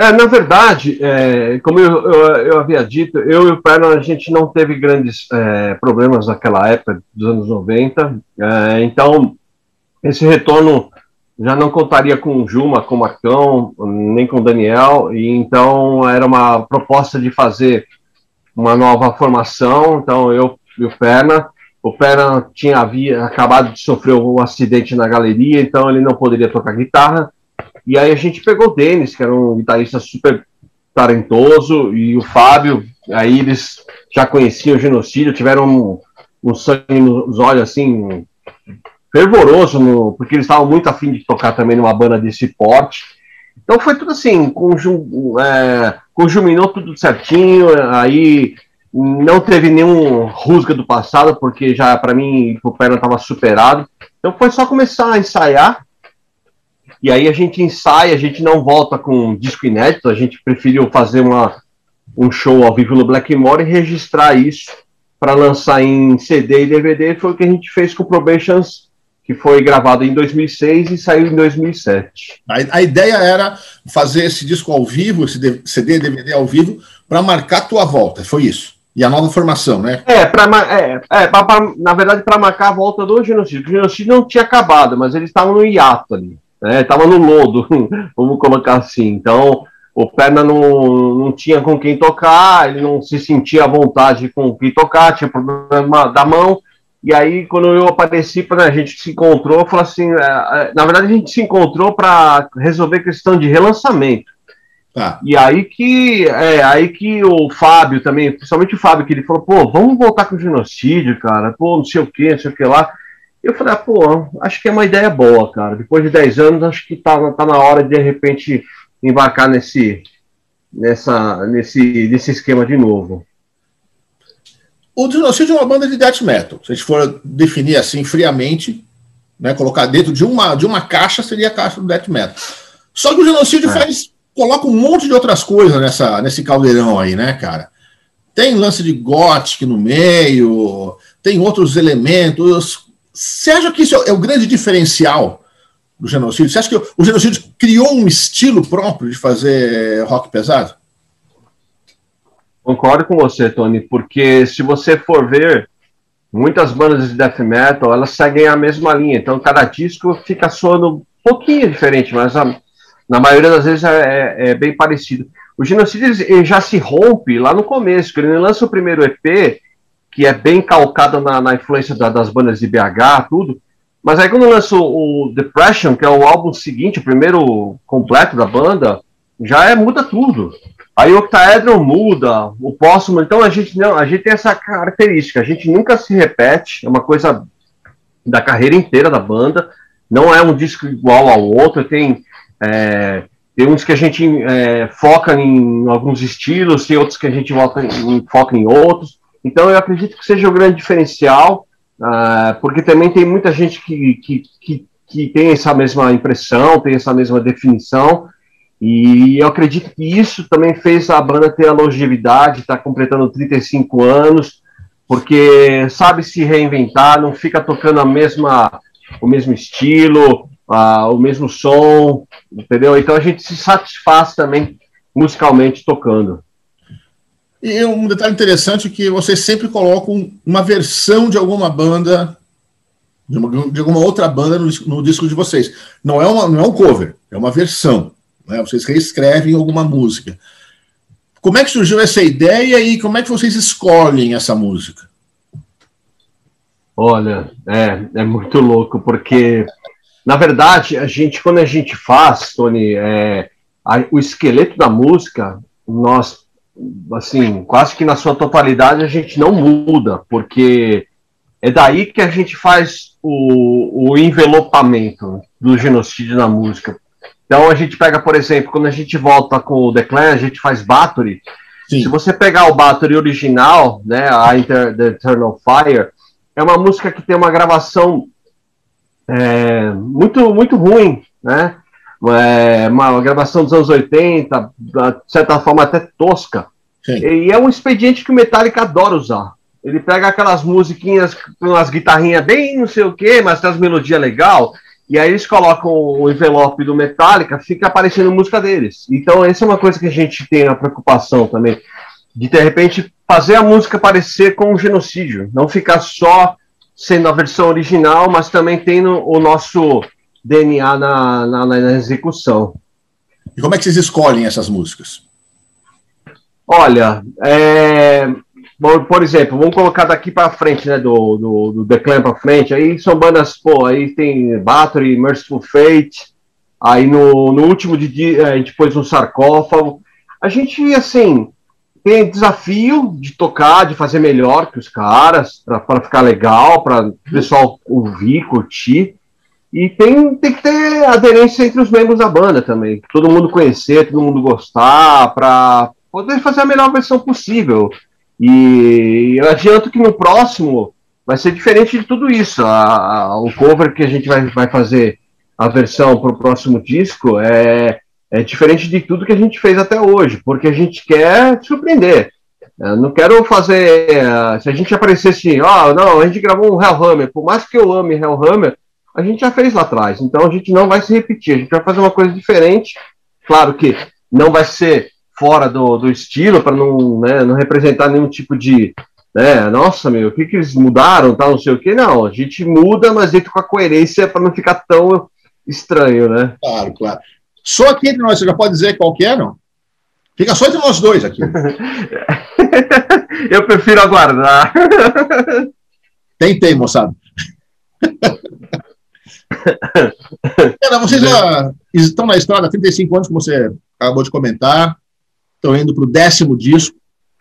É, na verdade, é, como eu, eu, eu, havia dito, eu e o Perno, a gente não teve grandes é, problemas naquela época, dos anos 90, é, então esse retorno já não contaria com o Juma, com o Marcão, nem com o Daniel, e então era uma proposta de fazer uma nova formação, então eu e o Perna, o Perna tinha havia, acabado de sofrer um acidente na galeria, então ele não poderia tocar guitarra, e aí a gente pegou o Denis, que era um guitarrista super talentoso, e o Fábio, aí eles já conheciam o genocídio, tiveram um, um sangue nos olhos assim, fervoroso, no, porque eles estavam muito afim de tocar também numa banda desse porte. Então foi tudo assim, conjum, é, conjuminou tudo certinho, aí não teve nenhum rusga do passado, porque já para mim o Perna estava superado. Então foi só começar a ensaiar e aí a gente ensaia, a gente não volta com disco inédito, a gente preferiu fazer uma, um show ao vivo no Blackmore e registrar isso para lançar em CD e DVD. Foi o que a gente fez com o Probations, que foi gravado em 2006 e saiu em 2007. A, a ideia era fazer esse disco ao vivo, esse CD e DVD ao vivo, para marcar a tua volta, foi isso? E a nova formação, né? É, pra, é, é pra, pra, na verdade, para marcar a volta do genocídio. O genocídio não tinha acabado, mas eles estavam no hiato ali né? Estava no lodo, vamos colocar assim. Então, o Perna não, não tinha com quem tocar, ele não se sentia à vontade com quem tocar, tinha problema da mão. E aí, quando eu apareci, a gente se encontrou, falou assim: é, é, na verdade, a gente se encontrou para resolver questão de relançamento. Tá. E aí que é aí que o Fábio também, principalmente o Fábio, que ele falou, pô, vamos voltar com o genocídio, cara, pô, não sei o que, não sei o que lá. Eu falei, ah, pô, acho que é uma ideia boa, cara. Depois de 10 anos, acho que tá, tá na hora de, de repente, embarcar nesse, nessa, nesse, nesse esquema de novo. O Genocídio é uma banda de death metal. Se a gente for definir assim friamente, né, colocar dentro de uma, de uma caixa, seria a caixa do death metal. Só que o Genocídio é. faz, coloca um monte de outras coisas nessa, nesse caldeirão aí, né, cara? Tem lance de gothic no meio, tem outros elementos, você acha que isso é o grande diferencial do genocídio? Você acha que o genocídio criou um estilo próprio de fazer rock pesado? Concordo com você, Tony, porque se você for ver, muitas bandas de death metal, elas seguem a mesma linha, então cada disco fica soando um pouquinho diferente, mas a, na maioria das vezes é, é, é bem parecido. O genocídio já se rompe lá no começo, quando ele lança o primeiro EP, que é bem calcada na, na influência da, das bandas de BH, tudo. Mas aí quando lançou o Depression, que é o álbum seguinte, o primeiro completo da banda, já é muda tudo. Aí o Octaedron muda, o Póssumo, então a gente não, a gente tem essa característica, a gente nunca se repete, é uma coisa da carreira inteira da banda, não é um disco igual ao outro, tem é, tem uns que a gente é, foca em alguns estilos, tem outros que a gente foca em, foca em outros. Então, eu acredito que seja o grande diferencial, uh, porque também tem muita gente que, que, que, que, tem essa mesma impressão, tem essa mesma definição, e eu acredito que isso também fez a banda ter a longevidade, está completando 35 anos, porque sabe se reinventar, não fica tocando a mesma, o mesmo estilo, uh, o mesmo som, entendeu? Então a gente se satisfaz também musicalmente tocando. E um detalhe interessante é que vocês sempre colocam uma versão de alguma banda, de, uma, de alguma outra banda no, no, disco de vocês. Não é, uma, não é um cover, é uma versão. Né? Vocês reescrevem alguma música. Como é que surgiu essa ideia e como é que vocês escolhem essa música? Olha, é, é muito louco, porque, na verdade, a gente, quando a gente faz, Tony, é, a, o esqueleto da música, nós assim, quase que na sua totalidade a gente não muda, porque é daí que a gente faz o, o envelopamento do genocídio na música. Então a gente pega, por exemplo, quando a gente volta com o Declan, a gente faz Battery. Sim. Se você pegar o Battery original, né, a Inter, The Eternal Fire, é uma música que tem uma gravação é, muito muito ruim, né? É, uma gravação dos anos 80, de certa forma até tosca. Sim. E é um expediente que o Metallica adora usar. Ele pega aquelas musiquinhas com umas guitarrinhas bem não sei o que, mas tem as melodias legal. E aí eles colocam o envelope do Metallica, fica aparecendo música deles. Então essa é uma coisa que a gente tem a preocupação também, de de repente fazer a música parecer com um genocídio, não ficar só sendo a versão original, mas também tendo o nosso DNA na, na, na execução. E como é que vocês escolhem essas músicas? Olha, é, por exemplo, vamos colocar daqui para frente, né, do, do, do The Clan para frente, aí são bandas, pô, aí tem Battery, Merciful Fate, aí no, no último de, a gente pôs um sarcófago. A gente, assim, tem desafio de tocar, de fazer melhor que os caras, para ficar legal, para o pessoal ouvir, curtir. E tem, tem que ter aderência entre os membros da banda também. Todo mundo conhecer, todo mundo gostar, para poder fazer a melhor versão possível. E eu adianto que no próximo vai ser diferente de tudo isso. A, a, o cover que a gente vai, vai fazer, a versão para o próximo disco, é, é diferente de tudo que a gente fez até hoje, porque a gente quer surpreender. Eu não quero fazer. Se a gente aparecesse, ó, oh, não, a gente gravou um Hellhammer, por mais que eu ame Hellhammer, a gente já fez lá atrás. Então a gente não vai se repetir, a gente vai fazer uma coisa diferente. Claro que não vai ser fora do, do estilo, para não, né, não representar nenhum tipo de. Né, nossa, meu, o que, que eles mudaram, tal, não sei o que. Não, a gente muda, mas dentro com a coerência para não ficar tão estranho, né? Claro, claro. Só aqui entre nós, você já pode dizer qual que é, não? Fica só entre nós dois aqui. Eu prefiro aguardar. Tentei, moçada. Cara, vocês já estão na estrada há 35 anos, como você acabou de comentar estão indo para o décimo disco,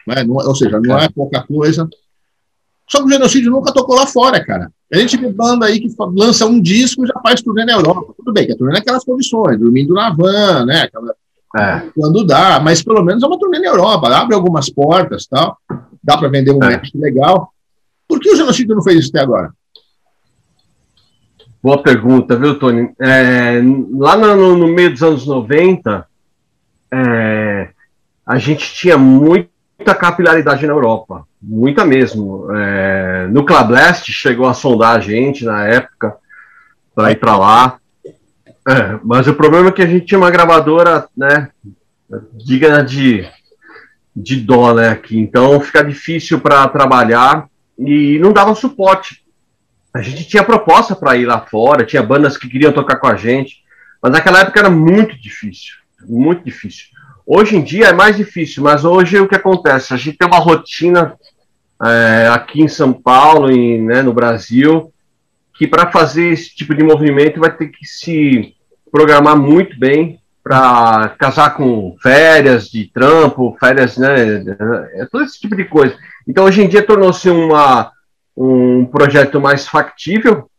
né? não, ou seja, não é pouca coisa. Só que o genocídio nunca tocou lá fora, cara. A gente vê banda aí que lança um disco e já faz turnê na Europa. Tudo bem, que a turnê naquelas condições, dormindo na van, né? Aquela, é. Quando dá, mas pelo menos é uma turnê na Europa, abre algumas portas tal. Dá para vender um é. legal. Por que o genocídio não fez isso até agora? Boa pergunta, viu, Tony? É, lá no, no, meio dos anos 90, é, a gente tinha muita capilaridade na Europa, muita mesmo. É, no Clablast chegou a sondar a gente na época para ir para lá, é, mas o problema é que a gente tinha uma gravadora, né, digna de, de dó, né, aqui, então fica difícil para trabalhar e não dava suporte. A gente tinha proposta para ir lá fora, tinha bandas que queriam tocar com a gente, mas naquela época era muito difícil, muito difícil. Hoje em dia é mais difícil, mas hoje o que acontece? A gente tem uma rotina é, aqui em São Paulo e né, no Brasil que para fazer esse tipo de movimento vai ter que se programar muito bem para casar com férias de trampo, férias, né, é todo esse tipo de coisa. Então hoje em dia tornou-se uma um projeto mais factível,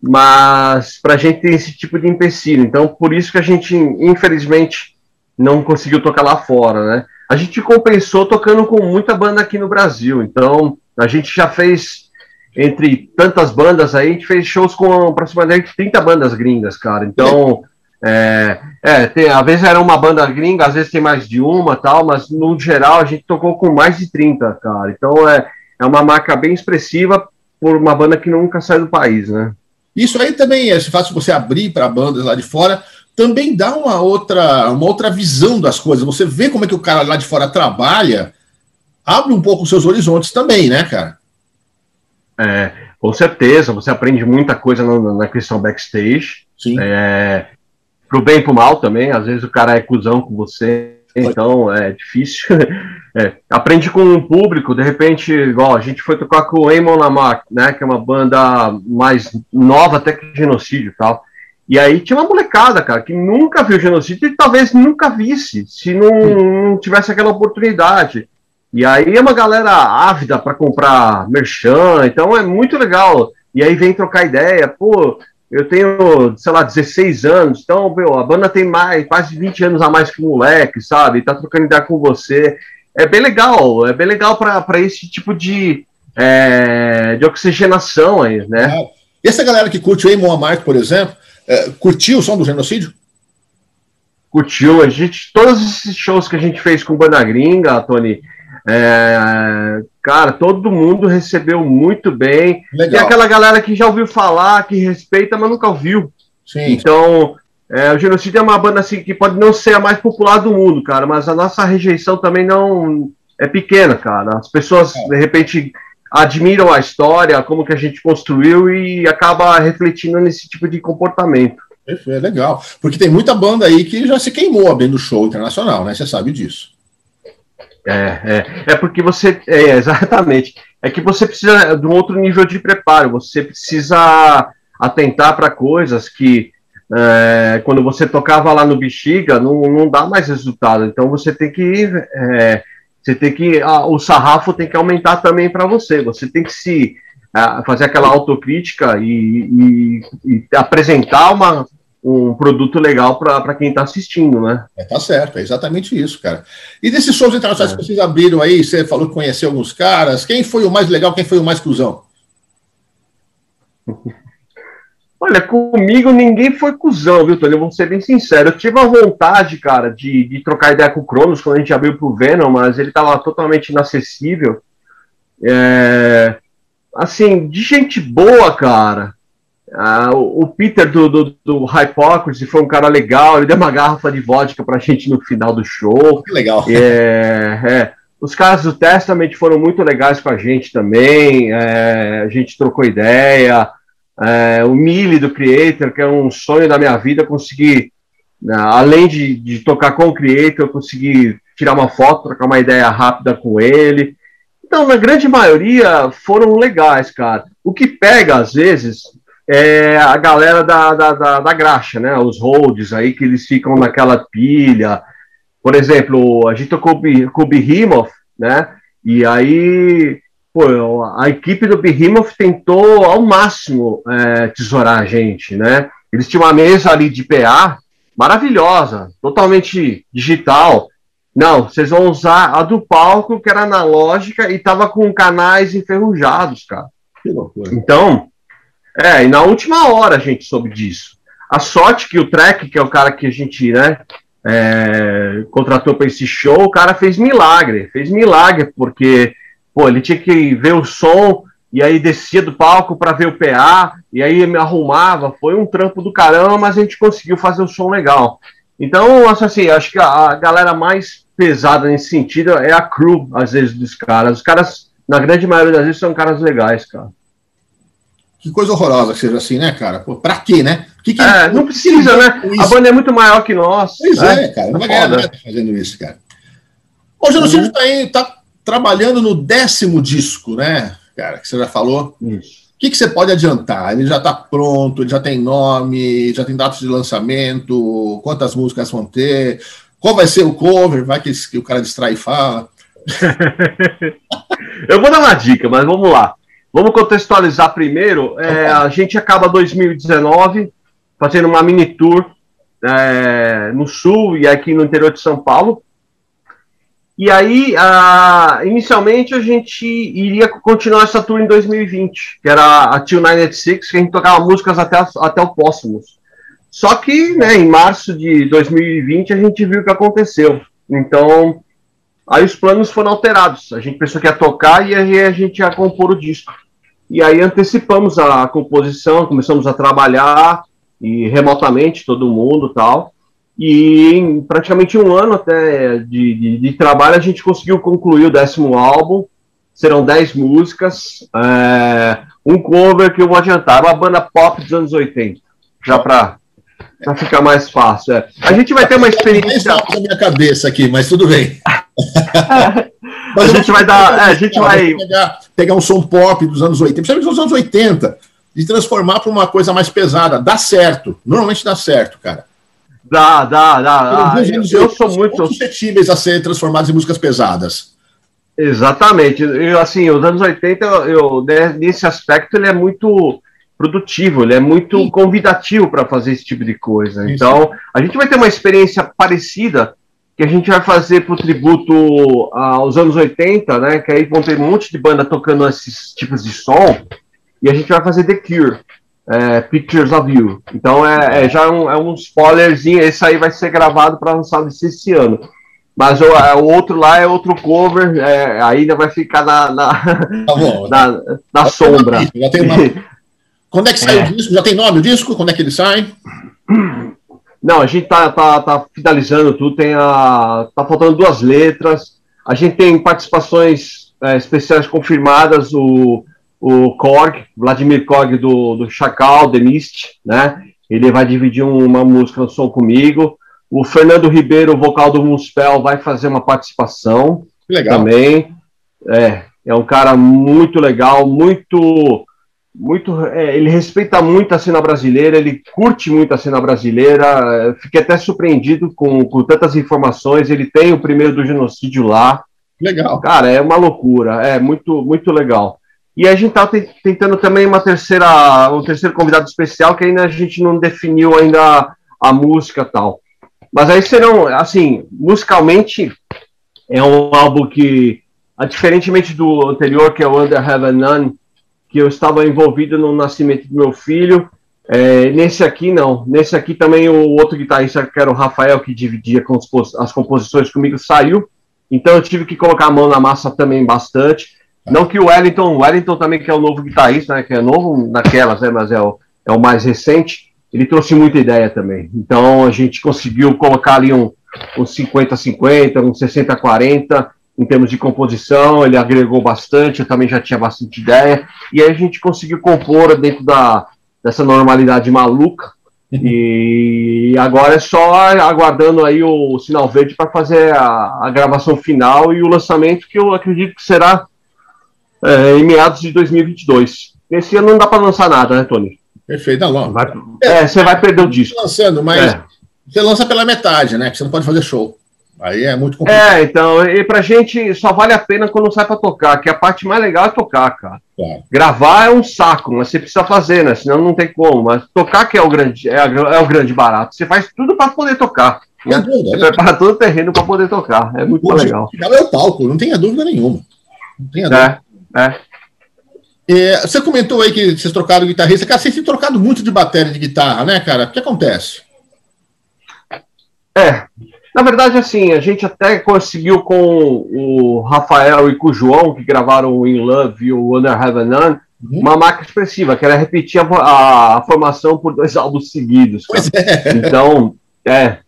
mas para a gente tem esse tipo de empecilho. Então por isso que a gente infelizmente não conseguiu tocar lá fora, né? A gente compensou tocando com muita banda aqui no Brasil, então a gente já fez entre tantas bandas aí, a gente fez shows com aproximadamente 30 bandas gringas, cara. Então, é, é tem, às vezes era uma banda gringa, às vezes tem mais de uma tal, mas no geral a gente tocou com mais de 30, cara. Então é, é uma marca bem expressiva por uma banda que nunca sai do país, né? Isso aí também, esse fato de você abrir para bandas lá de fora, também dá uma outra, uma outra visão das coisas. Você vê como é que o cara lá de fora trabalha, abre um pouco os seus horizontes também, né, cara? É, com certeza, você aprende muita coisa na, na questão backstage. Sim. É, pro bem e pro mal também, às vezes o cara é cuzão com você, então é difícil. É, aprende com o público, de repente, igual a gente foi tocar com o Eamon Lamarck, né, que é uma banda mais nova até que genocídio e tal. E aí tinha uma molecada, cara, que nunca viu genocídio e talvez nunca visse, se não, não tivesse aquela oportunidade. E aí é uma galera ávida para comprar merchan, então é muito legal. E aí vem trocar ideia, pô, eu tenho, sei lá, 16 anos, então, meu, a banda tem mais, quase 20 anos a mais que o moleque, sabe? Tá trocando ideia com você. É bem legal, é bem legal para esse tipo de, é, de oxigenação aí, né? E essa galera que curte o Amon Amarth, por exemplo, é, curtiu o som do genocídio? Curtiu. A gente, todos esses shows que a gente fez com banda gringa, Tony, É, cara, todo mundo recebeu muito bem. Legal. Tem aquela galera que já ouviu falar, que respeita, mas nunca ouviu. Sim. Então, é, o Genocídio é uma banda assim que pode não ser a mais popular do mundo, cara, mas a nossa rejeição também não é pequena, cara. As pessoas, é. de repente, admiram a história, como que a gente construiu e acaba refletindo nesse tipo de comportamento. É legal. Porque tem muita banda aí que já se queimou abrindo show internacional, né? Você sabe disso. É, é, é porque você. É, exatamente. É que você precisa de um outro nível de preparo. Você precisa atentar para coisas que é, quando você tocava lá no Bexiga não, não dá mais resultado. Então você tem que. É, você tem que. A, o sarrafo tem que aumentar também para você. Você tem que se. A, fazer aquela autocrítica e, e, e apresentar uma, um produto legal para quem está assistindo, né? É, tá certo, é exatamente isso, cara. E desses shows internacionais é. que vocês abriram aí, você falou que conheceu alguns caras, quem foi o mais legal, quem foi o mais cuzão? Olha, comigo ninguém foi cuzão, viu, Tony? Eu vou ser bem sincero. Eu tive a vontade, cara, de, de trocar ideia com o Cronos quando a gente abriu pro Venom, mas ele tava totalmente inacessível. É... Assim, de gente boa, cara. Ah, o, Peter do, do, do Hypocrisy foi um cara legal, ele deu uma garrafa de vodka pra gente no final do show. Que legal. É, é. Os caras do Testament foram muito legais com a gente também, é, a gente trocou ideia. É, o Mili do Creator, que é um sonho da minha vida, conseguir, né, além de, de tocar com o Creator, eu consegui tirar uma foto, trocar uma ideia rápida com ele. Então, na grande maioria, foram legais, cara. O que pega, às vezes, é a galera da, da, da, da graxa, né? Os holds aí, que eles ficam naquela pilha. Por exemplo, a gente tocou com o Behemoth, né? E aí, pô, a equipe do Behemoth tentou ao máximo é, tesourar a gente, né? Eles tinham uma mesa ali de PA maravilhosa, totalmente digital. Não, vocês vão usar a do palco, que era analógica e tava com canais enferrujados, cara. Então, é, e na última hora a gente soube disso. A sorte que o Trek, que é o cara que a gente, né, é, contratou para esse show, o cara fez milagre, fez milagre, porque, pô, ele tinha que ver o som, e aí descia do palco para ver o PA, e aí me arrumava, foi um trampo do caramba, mas a gente conseguiu fazer o som legal. Então, assim, acho que a, galera mais pesada nesse sentido é a crew, às vezes, dos caras. Os caras, na grande maioria das vezes, são caras legais, cara. Que coisa horrorosa que seja assim, né, cara? Pô, pra quê, né? Que que é, não precisa, né? A banda é muito maior que nós. Pois né? é, cara. Não vai ganhar nada fazendo isso, cara. O Genocídio uhum. tá, tá trabalhando no décimo disco, né, cara? Que você já falou. Isso. O que, que você pode adiantar? Ele já está pronto, ele já tem nome, já tem datas de lançamento, quantas músicas vão ter, qual vai ser o cover, vai que, que o cara distrai e fala. Eu vou dar uma dica, mas vamos lá. Vamos contextualizar primeiro. É, a gente acaba 2019 fazendo uma mini tour é, no sul e aqui no interior de São Paulo. E aí, a, inicialmente, a gente iria continuar essa tour em 2020, que era a Till 986, que a gente tocava músicas até, até o Póstumos. Só que, né, em março de 2020, a gente viu o que aconteceu. Então, Aí os planos foram alterados. A gente pensou que ia tocar e aí a gente ia compor o disco. E aí antecipamos a composição, começamos a trabalhar e remotamente todo mundo tal. E em praticamente um ano até de, de, de trabalho a gente conseguiu concluir o décimo álbum. Serão dez músicas, é, um cover que eu vou adiantar, uma banda pop dos anos 80, já para ficar mais fácil. É. A gente vai ter uma experiência. Na minha cabeça aqui, mas tudo bem. A gente vai dar. É, a gente vai. Pegar, pegar um som pop dos anos 80, principalmente dos anos 80, e transformar para uma coisa mais pesada. Dá certo. Normalmente dá certo, cara. Dá, dá, dá. Ah, eu, eu sou muito. suscetíveis a serem transformados em músicas pesadas. Exatamente. Eu, assim, os anos 80, eu, né, nesse aspecto, ele é muito produtivo, ele é muito Sim. convidativo para fazer esse tipo de coisa. Isso. Então, a gente vai ter uma experiência parecida que a gente vai fazer para o tributo aos anos 80, né? Que aí vão ter um monte de banda tocando esses tipos de som, e a gente vai fazer The Cure, é, Pictures of You. Então é, é já um, é um spoilerzinho, esse aí vai ser gravado para lançar esse ano. Mas o, o, outro lá é outro cover, é, ainda vai ficar na, na, tá bom, na, na sombra. Já tem uma... Quando é que sai é. o disco? Já tem nome o disco? Quando é que ele sai? Não, a gente tá, tá, tá finalizando tudo, tem a. tá faltando duas letras. A gente tem participações é, especiais confirmadas, o, o Korg, Vladimir Korg do, do Chacal, The Mist, né? Ele vai dividir uma música no som comigo. O Fernando Ribeiro, vocal do Muspel, vai fazer uma participação legal. também. É, é um cara muito legal, muito muito é, ele respeita muito a cena brasileira, ele curte muito a cena brasileira. Fiquei até surpreendido com, com tantas informações. Ele tem o primeiro do genocídio lá. Legal. Cara, é uma loucura, é muito muito legal. E a gente está tentando também uma terceira, um terceiro convidado especial que ainda a gente não definiu ainda a, a música tal. Mas aí serão, assim, musicalmente é um álbum que, diferentemente do anterior, que é o Under Heaven None, que eu estava envolvido no nascimento do meu filho. É, nesse aqui, não. Nesse aqui também o outro guitarrista, que era o Rafael, que dividia as composições comigo, saiu. Então eu tive que colocar a mão na massa também bastante. Não que o Wellington, o Wellington também, que é o novo guitarrista, né, que é novo naquelas, né, mas é o, é o mais recente, ele trouxe muita ideia também. Então a gente conseguiu colocar ali um, um 50-50, um 60-40, em termos de composição, ele agregou bastante, eu também já tinha bastante ideia, e aí a gente conseguiu compor dentro da, dessa normalidade maluca, e agora é só aguardando aí o sinal verde para fazer a, a, gravação final e o lançamento que eu acredito que será é, em meados de 2022. Esse ano não dá para lançar nada, né, Tony? Perfeito, não. Vai, é, você vai perder o disco. Lançando, mas é. você lança pela metade, né? Porque você não pode fazer show. Aí é muito complicado. É, então, e pra gente só vale a pena quando sai pra tocar, que a parte mais legal é tocar, cara. É. Gravar é um saco, mas você precisa fazer, né? Senão não tem como. Mas tocar que é o grande, é, é o grande barato. Você faz tudo pra poder tocar. Né? Dúvida, você né? prepara todo o terreno pra poder tocar. É muito o legal. É o palco, não tenha dúvida nenhuma. Não tenha dúvida. É, é. É, você comentou aí que vocês trocaram guitarrista. Cara, vocês têm trocado muito de bateria de guitarra, né, cara? O que acontece? É, na verdade, assim, a gente até conseguiu com o Rafael e com o João, que gravaram o In Love e o Under Heaven None, uhum. uma marca expressiva, que era repetir a, a, formação por dois álbuns seguidos. É. Então, é.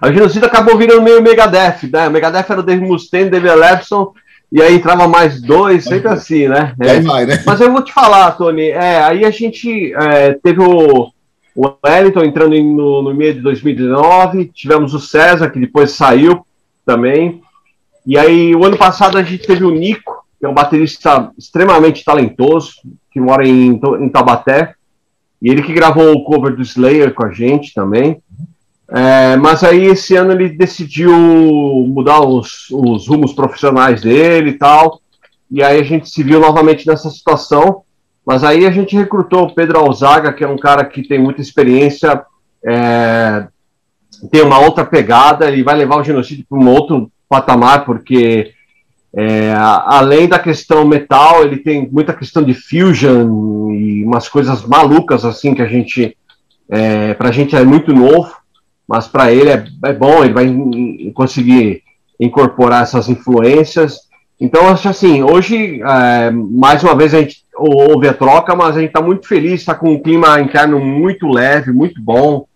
A Genocida acabou virando meio Megadeth, né? O Megadeth era o Dave Mustaine, Dave Ellefson, e aí entrava mais dois, sempre assim, né? É. Vai, né? Mas eu vou te falar, Tony, é, aí a gente é, teve o o Wellington entrando em, no, no meio de 2019, tivemos o César, que depois saiu também. E aí, o ano passado, a gente teve o Nico, que é um baterista extremamente talentoso, que mora em, em Taubaté. E ele que gravou o cover do Slayer com a gente também. É, mas aí, esse ano, ele decidiu mudar os, os rumos profissionais dele e tal. E aí, a gente se viu novamente nessa situação. Mas aí a gente recrutou o Pedro Alzaga, que é um cara que tem muita experiência, é, tem uma outra pegada, ele vai levar o genocídio para um outro patamar, porque é, além da questão metal, ele tem muita questão de fusion e umas coisas malucas assim que a gente, é, para a gente é muito novo, mas para ele é, é bom, ele vai conseguir incorporar essas influências. Então, acho assim, hoje, é, mais uma vez, a gente houve a troca, mas a gente está muito feliz, está com um clima interno muito leve, muito bom.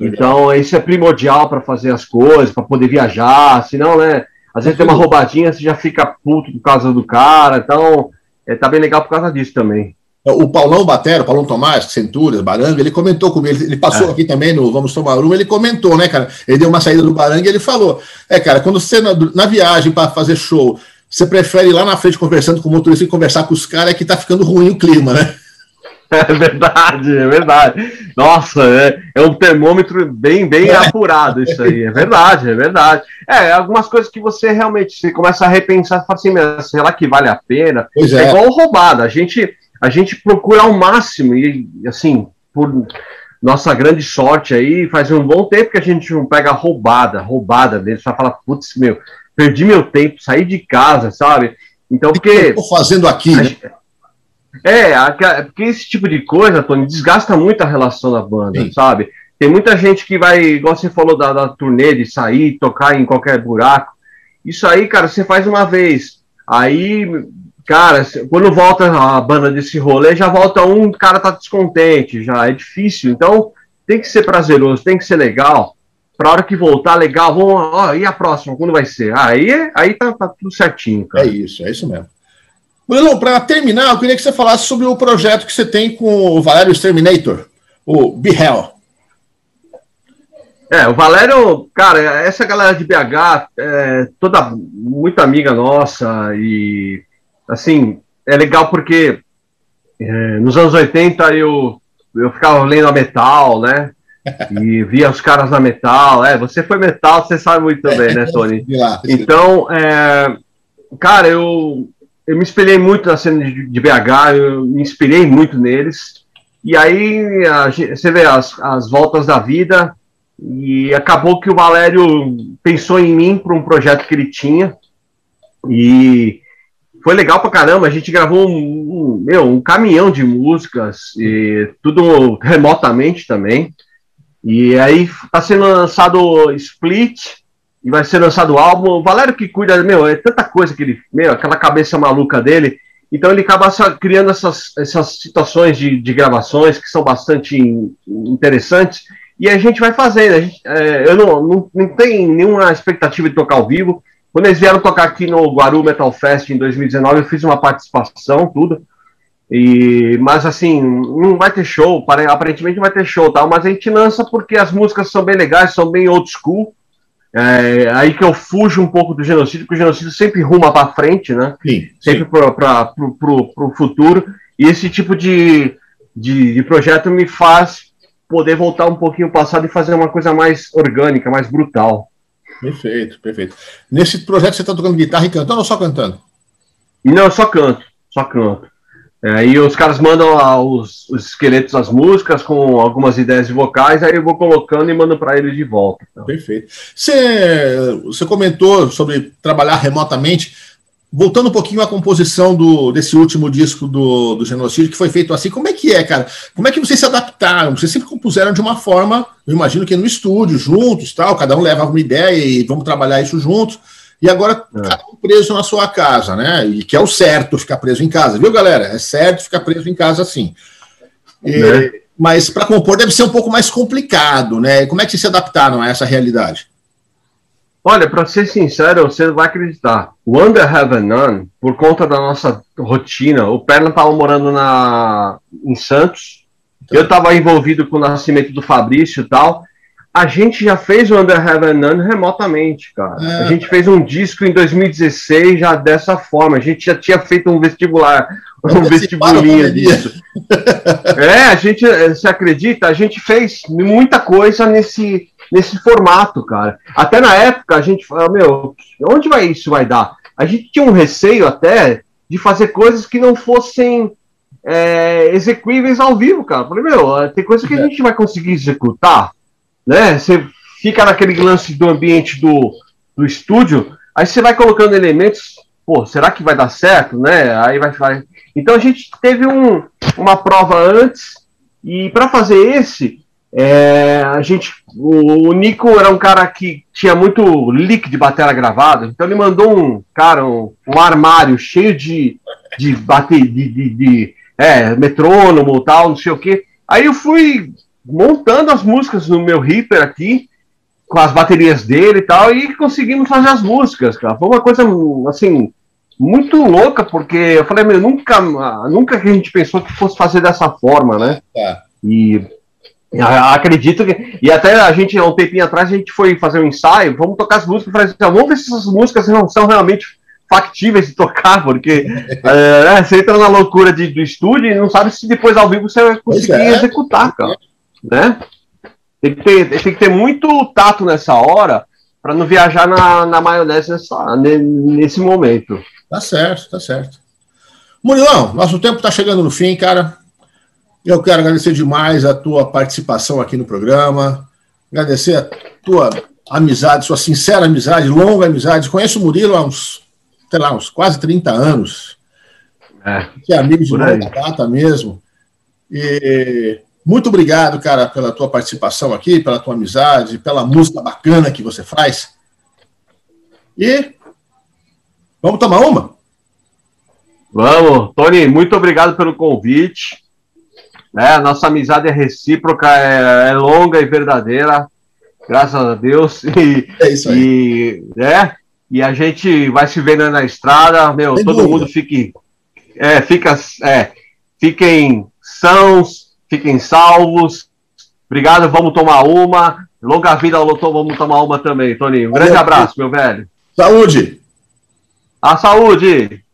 Então, isso é primordial para fazer as coisas, para poder viajar, senão, né? Às vezes tem uma roubadinha, você já fica puto por causa do cara, então é, tá bem legal por causa disso também. O Paulão Batero, Paulão Tomás, Centúrias, Baranga, ele comentou comigo, ele, ele passou é. aqui também no Vamos Tomar Uma, ele comentou, né, cara? Ele deu uma saída do Baranga e ele falou: é, cara, quando você na, na viagem para fazer show, você prefere ir lá na frente conversando com o motorista e conversar com os caras, é que tá ficando ruim o clima, né? É verdade, é verdade. Nossa, é, é um termômetro bem, bem é. apurado isso aí. É verdade, é verdade. É, algumas coisas que você realmente você começa a repensar, fala assim, será que vale a pena? Pois é. é igual roubada. A gente, a gente procura ao máximo, e assim, por nossa grande sorte aí, faz um bom tempo que a gente não pega roubada, roubada dele, só fala, putz, meu, perdi meu tempo, saí de casa, sabe? Então, porque. O que eu tô fazendo aqui, né? É, porque esse tipo de coisa, Tony, desgasta muito a relação da banda, Sim. sabe? Tem muita gente que vai, igual você falou da, da turnê, de sair, tocar em qualquer buraco. Isso aí, cara, você faz uma vez. Aí, cara, quando volta a banda desse rolê, já volta um, o cara tá descontente, já é difícil. Então, tem que ser prazeroso, tem que ser legal. Pra hora que voltar, legal, vamos, ó, e a próxima, quando vai ser? Aí, aí tá, tá tudo certinho, cara. É isso, é isso mesmo. Bruno, para terminar, eu queria que você falasse sobre o projeto que você tem com o Valério Exterminator, o Be Hell. É, o Valério, cara, essa galera de BH é toda muito amiga nossa e, assim, é legal porque é, nos anos 80 eu, eu ficava lendo a Metal, né? E via os caras na Metal. É, você foi Metal, você sabe muito bem, né, Tony? Então, é, cara, eu, eu me espelhei muito na cena de, de BH, eu me inspirei muito neles. E aí, a, você vê as, as voltas da vida e acabou que o Valério pensou em mim para um projeto que ele tinha. E foi legal pra caramba. A gente gravou um, um, meu, um caminhão de músicas, e tudo remotamente também. E aí está sendo lançado Split e vai ser lançado o álbum. O Valério que cuida, meu, é tanta coisa que ele, meu, aquela cabeça maluca dele. Então ele acaba criando essas, essas situações de, de gravações que são bastante interessantes e a gente vai fazendo. Gente, é, eu não, não, não tenho nenhuma expectativa de tocar ao vivo. Quando eles vieram tocar aqui no Guaru Metal Fest em 2019, eu fiz uma participação, tudo. E, mas assim, não vai ter show, aparentemente não vai ter show, tal, mas a gente lança porque as músicas são bem legais, são bem old school. É, aí que eu fujo um pouco do genocídio, porque o genocídio sempre ruma para frente, né? Sim, sempre para o futuro. E esse tipo de, de, de projeto me faz poder voltar um pouquinho ao passado e fazer uma coisa mais orgânica, mais brutal. Perfeito, perfeito. Nesse projeto você está tocando guitarra e cantando ou só cantando? Não, só canto, só canto. Aí é, os caras mandam os, os, esqueletos das músicas com algumas ideias de vocais, aí eu vou colocando e mando para eles de volta. Então. Perfeito. Você, você comentou sobre trabalhar remotamente. Voltando um pouquinho à composição do, desse último disco do, do Genocídio, que foi feito assim, como é que é, cara? Como é que vocês se adaptaram? Vocês sempre compuseram de uma forma, eu imagino que no estúdio, juntos, tal, cada um leva uma ideia e vamos trabalhar isso juntos. E agora, é. cada um preso na sua casa, né? E que é o certo ficar preso em casa, viu, galera? É certo ficar preso em casa assim. Mas para compor deve ser um pouco mais complicado, né? Como é que vocês se adaptaram a essa realidade? Olha, para ser sincero, você vai acreditar. O Under Heaven None, por conta da nossa rotina, o Perna estava morando na, em Santos, então. eu estava envolvido com o nascimento do Fabrício e tal. A gente já fez o Under Heaven None remotamente, cara. É. A gente fez um disco em 2016 já dessa forma. A gente já tinha feito um vestibular, um vestibulinho disso. é, a gente, você acredita? A gente fez muita coisa nesse nesse formato, cara. Até na época a gente falou, meu, onde vai isso vai dar? A gente tinha um receio até de fazer coisas que não fossem é, execuíveis ao vivo, cara. Falei, meu, tem coisa que a é. gente vai conseguir executar, né? Você fica naquele lance do ambiente do, do estúdio, aí você vai colocando elementos, pô, será que vai dar certo, né? Aí vai, vai. Então a gente teve um, uma prova antes e para fazer esse é, a gente, o, o, Nico era um cara que tinha muito leak de bateria gravada, então ele mandou um cara, um, um armário cheio de, de, bate, de, de, de é, metrônomo tal, não sei o que. Aí eu fui montando as músicas no meu Reaper aqui, com as baterias dele e tal, e conseguimos fazer as músicas, cara. Foi uma coisa, assim, muito louca, porque eu falei, meu, nunca, nunca que a gente pensou que fosse fazer dessa forma, né? É. E Acredito que. E até a gente, há um tempinho atrás, a gente foi fazer um ensaio, vamos tocar as músicas, assim, vamos ver se essas músicas não são realmente factíveis de tocar, porque é, né, você entra na loucura de, do estúdio e não sabe se depois ao vivo você vai conseguir é. executar, cara. Né? Tem que, ter, tem que ter muito tato nessa hora para não viajar na, na maionese nessa, nesse momento. Tá certo, tá certo. Murilão, nosso tempo está chegando no fim, cara. Eu quero agradecer demais a tua participação aqui no programa, agradecer a tua amizade, sua sincera amizade, longa amizade. Conheço o Murilo há uns, sei lá, uns quase 30 anos. É, que é amigo de longa data mesmo. E Muito obrigado, cara, pela tua participação aqui, pela tua amizade, pela música bacana que você faz. E vamos tomar uma? Vamos, Tony, muito obrigado pelo convite. É, nossa amizade é recíproca, é, é, longa e verdadeira, graças a Deus. E, é isso aí. E, é, e a gente vai se vendo na estrada, meu, Sem todo dúvida. mundo fique, é, fica, é, fiquem sãos, fiquem salvos. Obrigado, vamos tomar uma. Longa vida ao Lotô, vamos tomar uma também, Toninho. Um grande abraço, meu velho. Saúde! A saúde!